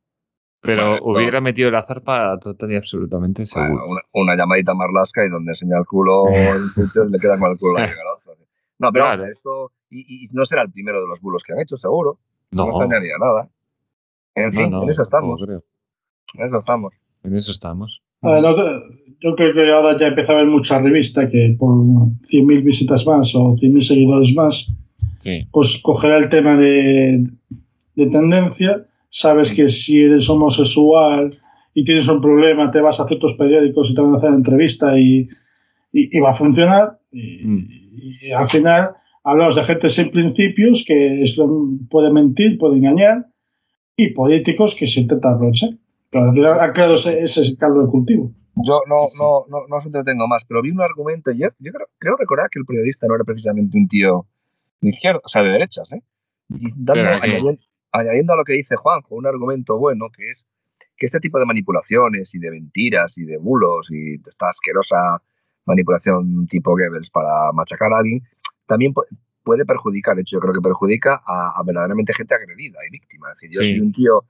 Pero hubiera metido el azar para total y absolutamente seguro. una, llamadita marlasca y donde enseña el culo le queda con el culo la No, pero esto y, no será el primero de los bulos que han hecho, seguro. No, no extrañaría nada. En fin, en eso estamos. En eso estamos. En eso estamos. yo creo que ahora ya empieza a haber mucha revista que por 100.000 visitas más o 100.000 seguidores más, pues cogerá el tema de, de tendencia. Sabes que si eres homosexual y tienes un problema, te vas a ciertos periódicos y te van a hacer entrevista y, y, va a funcionar. Y, mm. y, al final Hablamos de gente sin principios que puede mentir, puede engañar y políticos que se intentan aprovechar. Pero al final ha creado ese, ese caldo de cultivo. Yo no, no, no, no os entretengo más, pero vi un argumento. Yo, yo creo, recordar que el periodista no era precisamente un tío de izquierda, o sea, de derechas, ¿eh? añadiendo, a lo que dice Juanjo, un argumento bueno que es que este tipo de manipulaciones y de mentiras y de bulos y de esta asquerosa manipulación tipo Goebbels para machacar a alguien también puede perjudicar, de hecho yo creo que perjudica a, verdaderamente gente agredida y víctima. Es decir, yo soy un tío,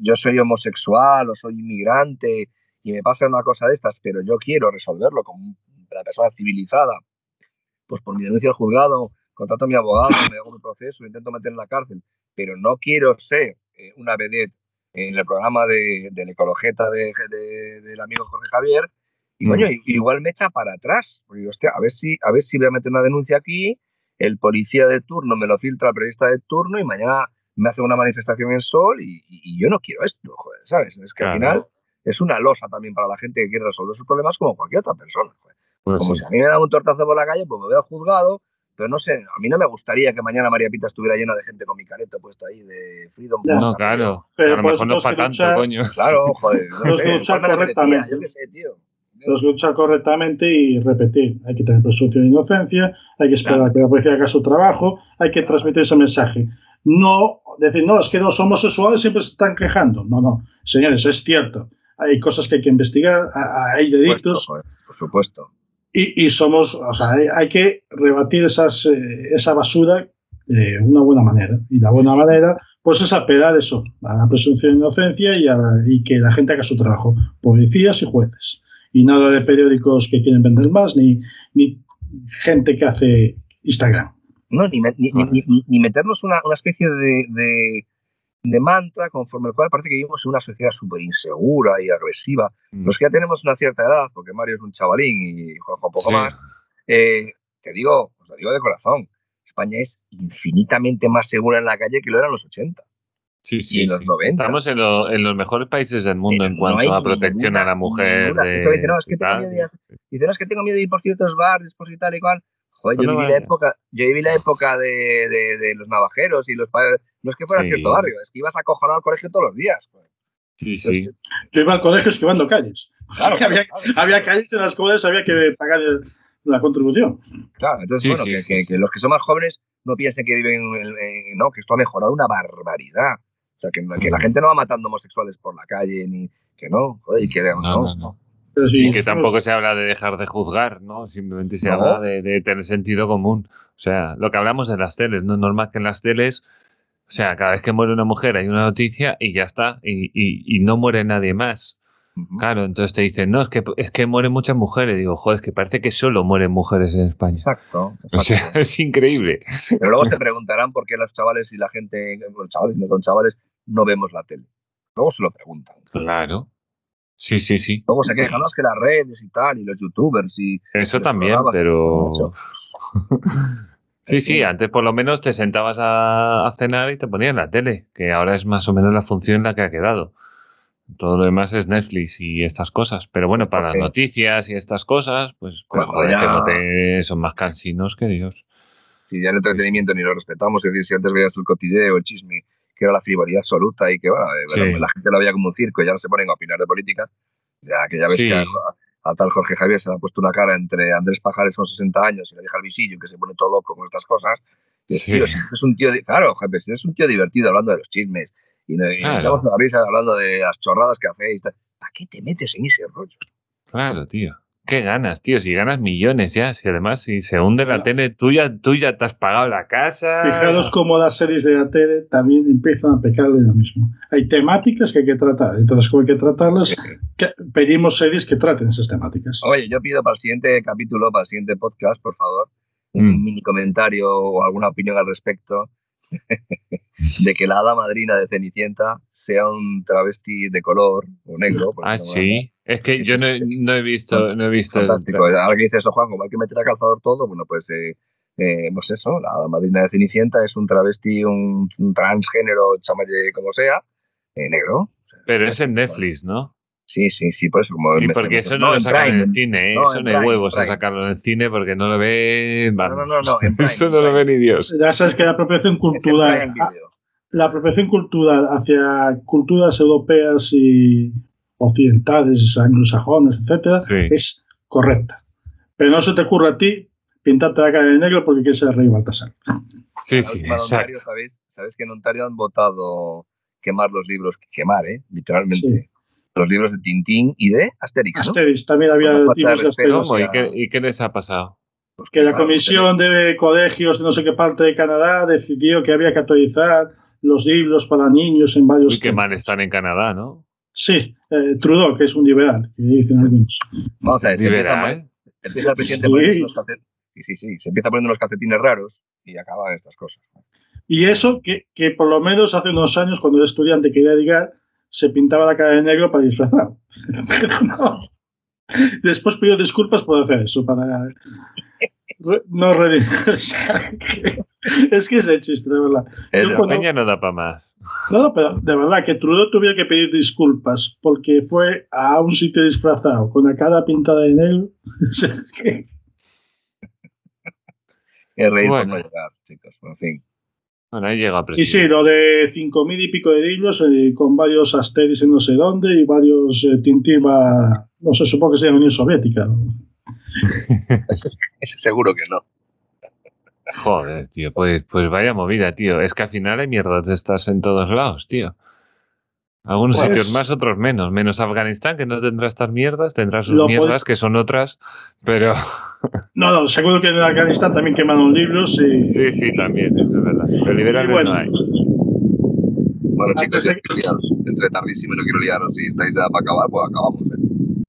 yo, soy homosexual o soy inmigrante y me pasa una cosa de estas, pero yo quiero resolverlo como una persona civilizada, pues por mi denuncia al juzgado, contrato a mi abogado, me hago mi proceso, intento meter en la cárcel, pero no quiero ser eh, una vedette en el programa de, de la ecologeta de, del amigo Jorge Javier, y coño, mm. igual me echa para atrás. Porque, hostia, a ver si, a ver si voy a meter una denuncia aquí, el policía de turno me lo filtra el periodista de turno y mañana me hace una manifestación en Sol y, yo no quiero esto, joder, ¿sabes? Es que al final es una losa también para la gente que quiere resolver sus problemas como cualquier otra persona. Pues como si a mí me da un tortazo por la calle, pues me voy al juzgado, pero no sé, a mí no me gustaría que mañana María Pita estuviera llena de gente con mi careto puesto ahí de Freedom. No, claro. Pero a lo mejor no para tanto, coño. Claro, joder. No sé, correctamente. Yo qué sé, tío. Los luchar correctamente y repetir. Hay que tener presunción de inocencia, hay que esperar a que la policía haga su trabajo, hay que transmitir ese mensaje. No decir, no, es que los homosexuales siempre se están quejando. No, no. Señores, es cierto. Hay cosas que hay que investigar, hay delitos. Por supuesto. Y, y, somos, o sea, hay, hay que rebatir esas, eh, esa basura de una buena manera. Y la buena manera, pues es apelar eso, a la presunción de inocencia y, a, y que la gente haga su trabajo, policías y jueces. Y nada de periódicos que quieren vender más, ni, ni gente que hace Instagram. No, ni, ni, ni, ni meternos una, una especie de, de, de, mantra conforme el cual parece que vivimos en una sociedad súper insegura y agresiva. Mm. Los que ya tenemos una cierta edad, porque Mario es un chavalín y Juanjo poco sí. más, eh, te digo, os lo digo de corazón, España es infinitamente más segura en la calle que lo era en los 80. Sí, sí, y en los sí. 90. Estamos en, lo, en, los mejores países del mundo en cuanto no a protección ninguna, a la mujer. De, dice, no, es que tengo miedo de, dice, no, es que tengo miedo de ir por ciertos bares, por y tal y cual. Joder, yo, viví la época, yo viví la época de, de, de los navajeros y los padres. No es que fuera sí. cierto barrio, es que ibas acojonado al colegio todos los días. Pues. Sí, sí. Yo iba al colegio esquivando calles. Claro, había, claro. había, calles en las cuales había que pagar el, la contribución. Claro, entonces, sí, bueno, sí, que, sí, que, que, los que son más jóvenes no piensen que viven, en, en, no, que esto ha mejorado una barbaridad. O sea, que, que, la gente no va matando homosexuales por la calle, ni que no, joder, y que no, no, no. no. Pero sí, y que tampoco se habla de dejar de juzgar, ¿no? Simplemente se habla de, de, tener sentido común. O sea, lo que hablamos de las teles, no es normal que en las teles, o sea, cada vez que muere una mujer hay una noticia y ya está, y, y, y no muere nadie más. Uh -huh. Claro, entonces te dicen, no, es que, es que mueren muchas mujeres. Digo, joder, es que parece que solo mueren mujeres en España. Exacto. exacto. O sea, es increíble. Pero luego se preguntarán por qué los chavales y la gente, los chavales, no son chavales, no vemos la tele. Luego se lo preguntan. Claro. Sí, sí, sí. Luego se quejan, es que las redes y tal, y los youtubers y... Eso también, pero... sí, sí, antes por lo menos te sentabas a, a, cenar y te ponían la tele, que ahora es más o menos la función en la que ha quedado. Todo lo demás es Netflix y estas cosas. Pero bueno, para okay. las noticias y estas cosas, pues, pues joder, ya... que no te... son más cansinos que Dios. Si ya el entretenimiento ni lo respetamos, es decir, si antes veías el cotilleo, el chisme, que era la frivolidad absoluta y que bueno, sí. la gente lo veía como un circo y ya no se ponen a opinar de política. Ya que ya ves sí. que a, a, tal Jorge Javier se le ha puesto una cara entre Andrés Pajares con 60 años y la vieja Alvisillo que se pone todo loco con estas cosas. Y sí. tío, es un tío, claro, Javier, es un tío divertido hablando de los chismes y, nos claro. echamos la risa hablando de las chorradas que hacéis. ¿Para qué te metes en ese rollo? Claro, tío. ¿Qué ganas, tío? Si ganas millones ya, si además si se hunde la tele, tú ya, tú ya te has pagado la casa. Fijaros cómo las series de la tele también empiezan a pecar de lo mismo. Hay temáticas que hay que tratar, entonces como hay que tratarlas, que pedimos series que traten esas temáticas. Oye, yo pido para el siguiente capítulo, para el siguiente podcast, por favor, mm. un mini comentario o alguna opinión al respecto de que la hada madrina de Cenicienta sea un travesti de color o negro. Ah, sí. Es que yo no, no, he visto, no he visto. Fantástico. El... Ahora que dices eso, Juan, como hay que meter a calzador todo, bueno, pues, eh, eh, pues eso, la madrina de Cenicienta es un travesti, un, un transgénero, chamalle como sea, eh, negro. Pero es en Netflix, ¿no? Sí, sí, sí, por eso. Como sí, porque eso no, no lo sacan en el cine, ¿eh? no, eso no hay huevos a sacarlo en el cine porque no lo ve. No, no, no, no Prime, eso no lo ve ni Dios. Ya sabes que la apropiación cultural. La apropiación cultural hacia culturas europeas y occidentales, anglosajonas, etcétera, sí. es correcta. Pero no se te ocurre a ti pintarte la cara de negro porque quieres ser rey Baltasar. Sí, sí, exacto. Ontario, ¿sabéis? ¿Sabéis que en Ontario han votado quemar los libros? Quemar, ¿eh? Literalmente. Sí los libros de Tintín y de Asterix. ¿no? Asterix, también había libros de Asterix. ¿Y qué, ¿Y qué, les ha pasado? Pues que la comisión de colegios de no sé qué parte de Canadá decidió que había que actualizar los libros para niños en varios. Y que mal están en Canadá, ¿no? Sí, eh, Trudeau, que es un liberal, que dicen algunos. Vamos a ver, liberal. Empieza, empieza el presidente sí. poniendo los calcetines. Sí, sí, sí, se empieza poniendo los calcetines raros y acaban estas cosas. Y eso que, que por lo menos hace unos años, cuando era estudiante, quería llegar se pintaba la cara de negro para disfrazar. Pero no. Después pidió disculpas por hacer eso, para no redimir. es que es el chiste, de verdad. El cuando... Peña no da para más. No, pero de verdad que Trudeau tuviera que pedir disculpas porque fue a un sitio disfrazado con la cara pintada de negro. es que... Es reír bueno. llegar, chicos. En fin. Bueno, ahí llega Y sí, lo de cinco mil y pico de libros eh, con varios asteris en no sé dónde y varios eh, Tintiva, no sé, supongo que sea Unión Soviética. ¿no? Seguro que no. Joder, tío, pues, pues vaya movida, tío. Es que al final hay mierdas de estas en todos lados, tío. Algunos Pues- sitios más, otros menos. Menos Afganistán, que no tendrá estas mierdas, tendrá sus mierdas, puede- que son otras, pero No, no, seguro que en Afganistán también quemaron libros y. sí, sí, también, eso es verdad. Pero liberales bueno. no hay. Bueno, chicos, de ya quiero liaros. Entre tardísimo y no quiero liaros. Si estáis ya para acabar, pues acabamos. ¿eh?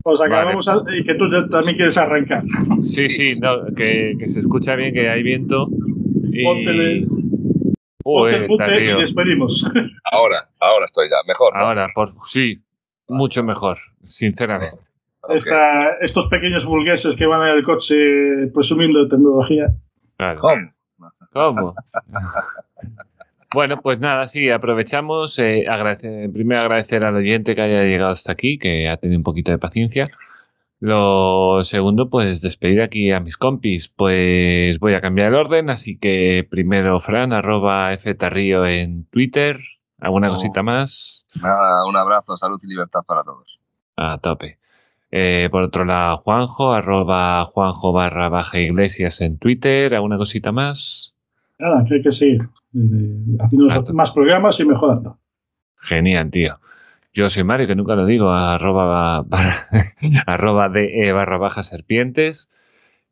Pues acabamos a- y que tú también quieres arrancar. Sí, sí, no, que, que se escucha bien, que hay viento. Y... Póntele- Joder, Ponte y despedimos. Ahora, ahora estoy ya. Mejor. ¿no? Ahora, por, sí, mucho mejor, sinceramente. Esta- estos pequeños burgueses que van en el coche presumiendo de tecnología. Claro. ¿Cómo? ¿Cómo? bueno, pues nada, sí, aprovechamos. Eh, primero agradecer al oyente que haya llegado hasta aquí, que ha tenido un poquito de paciencia. Lo segundo, pues despedir aquí a mis compis. Pues voy a cambiar el orden, así que primero Fran, arroba ftarrío en Twitter. ¿Alguna Oh. cosita más? Nada, un abrazo, salud y libertad para todos. A tope. Eh, por otro lado, Juanjo, arroba Juanjo barra baja iglesias en Twitter. ¿Alguna cosita más? Nada, que hay que seguir eh, haciendo más programas y mejorando. Genial, tío. Yo soy Mario, que nunca lo digo, arroba, barra, arroba de barra baja serpientes.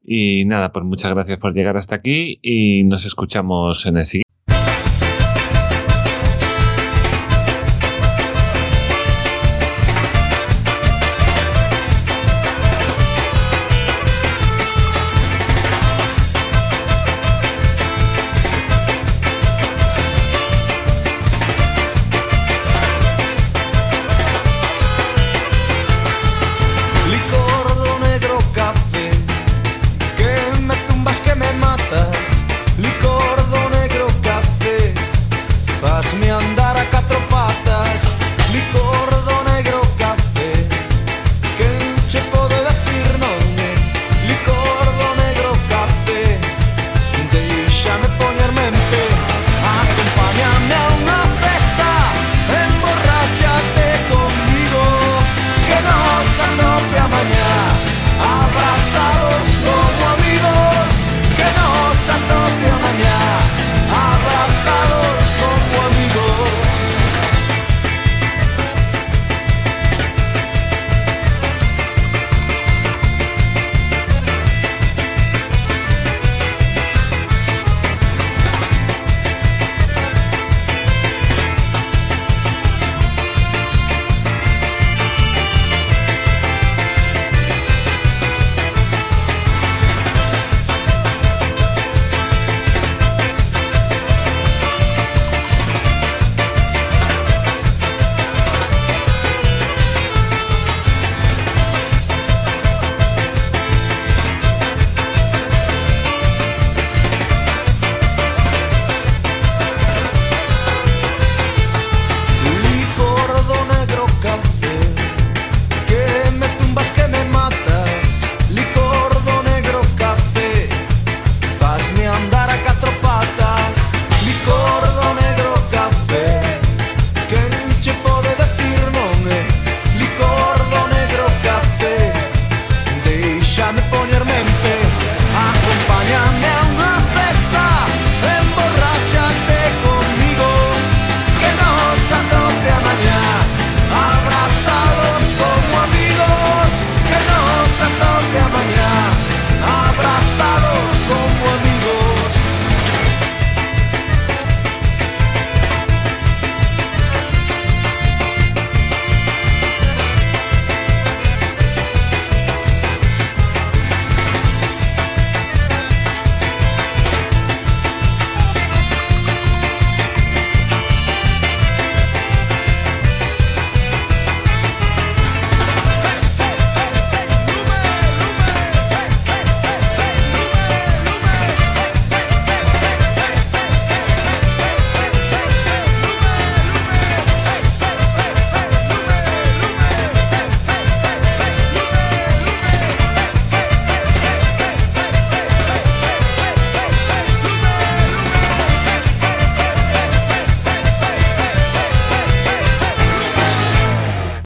Y nada, pues muchas gracias por llegar hasta aquí y nos escuchamos en el siguiente.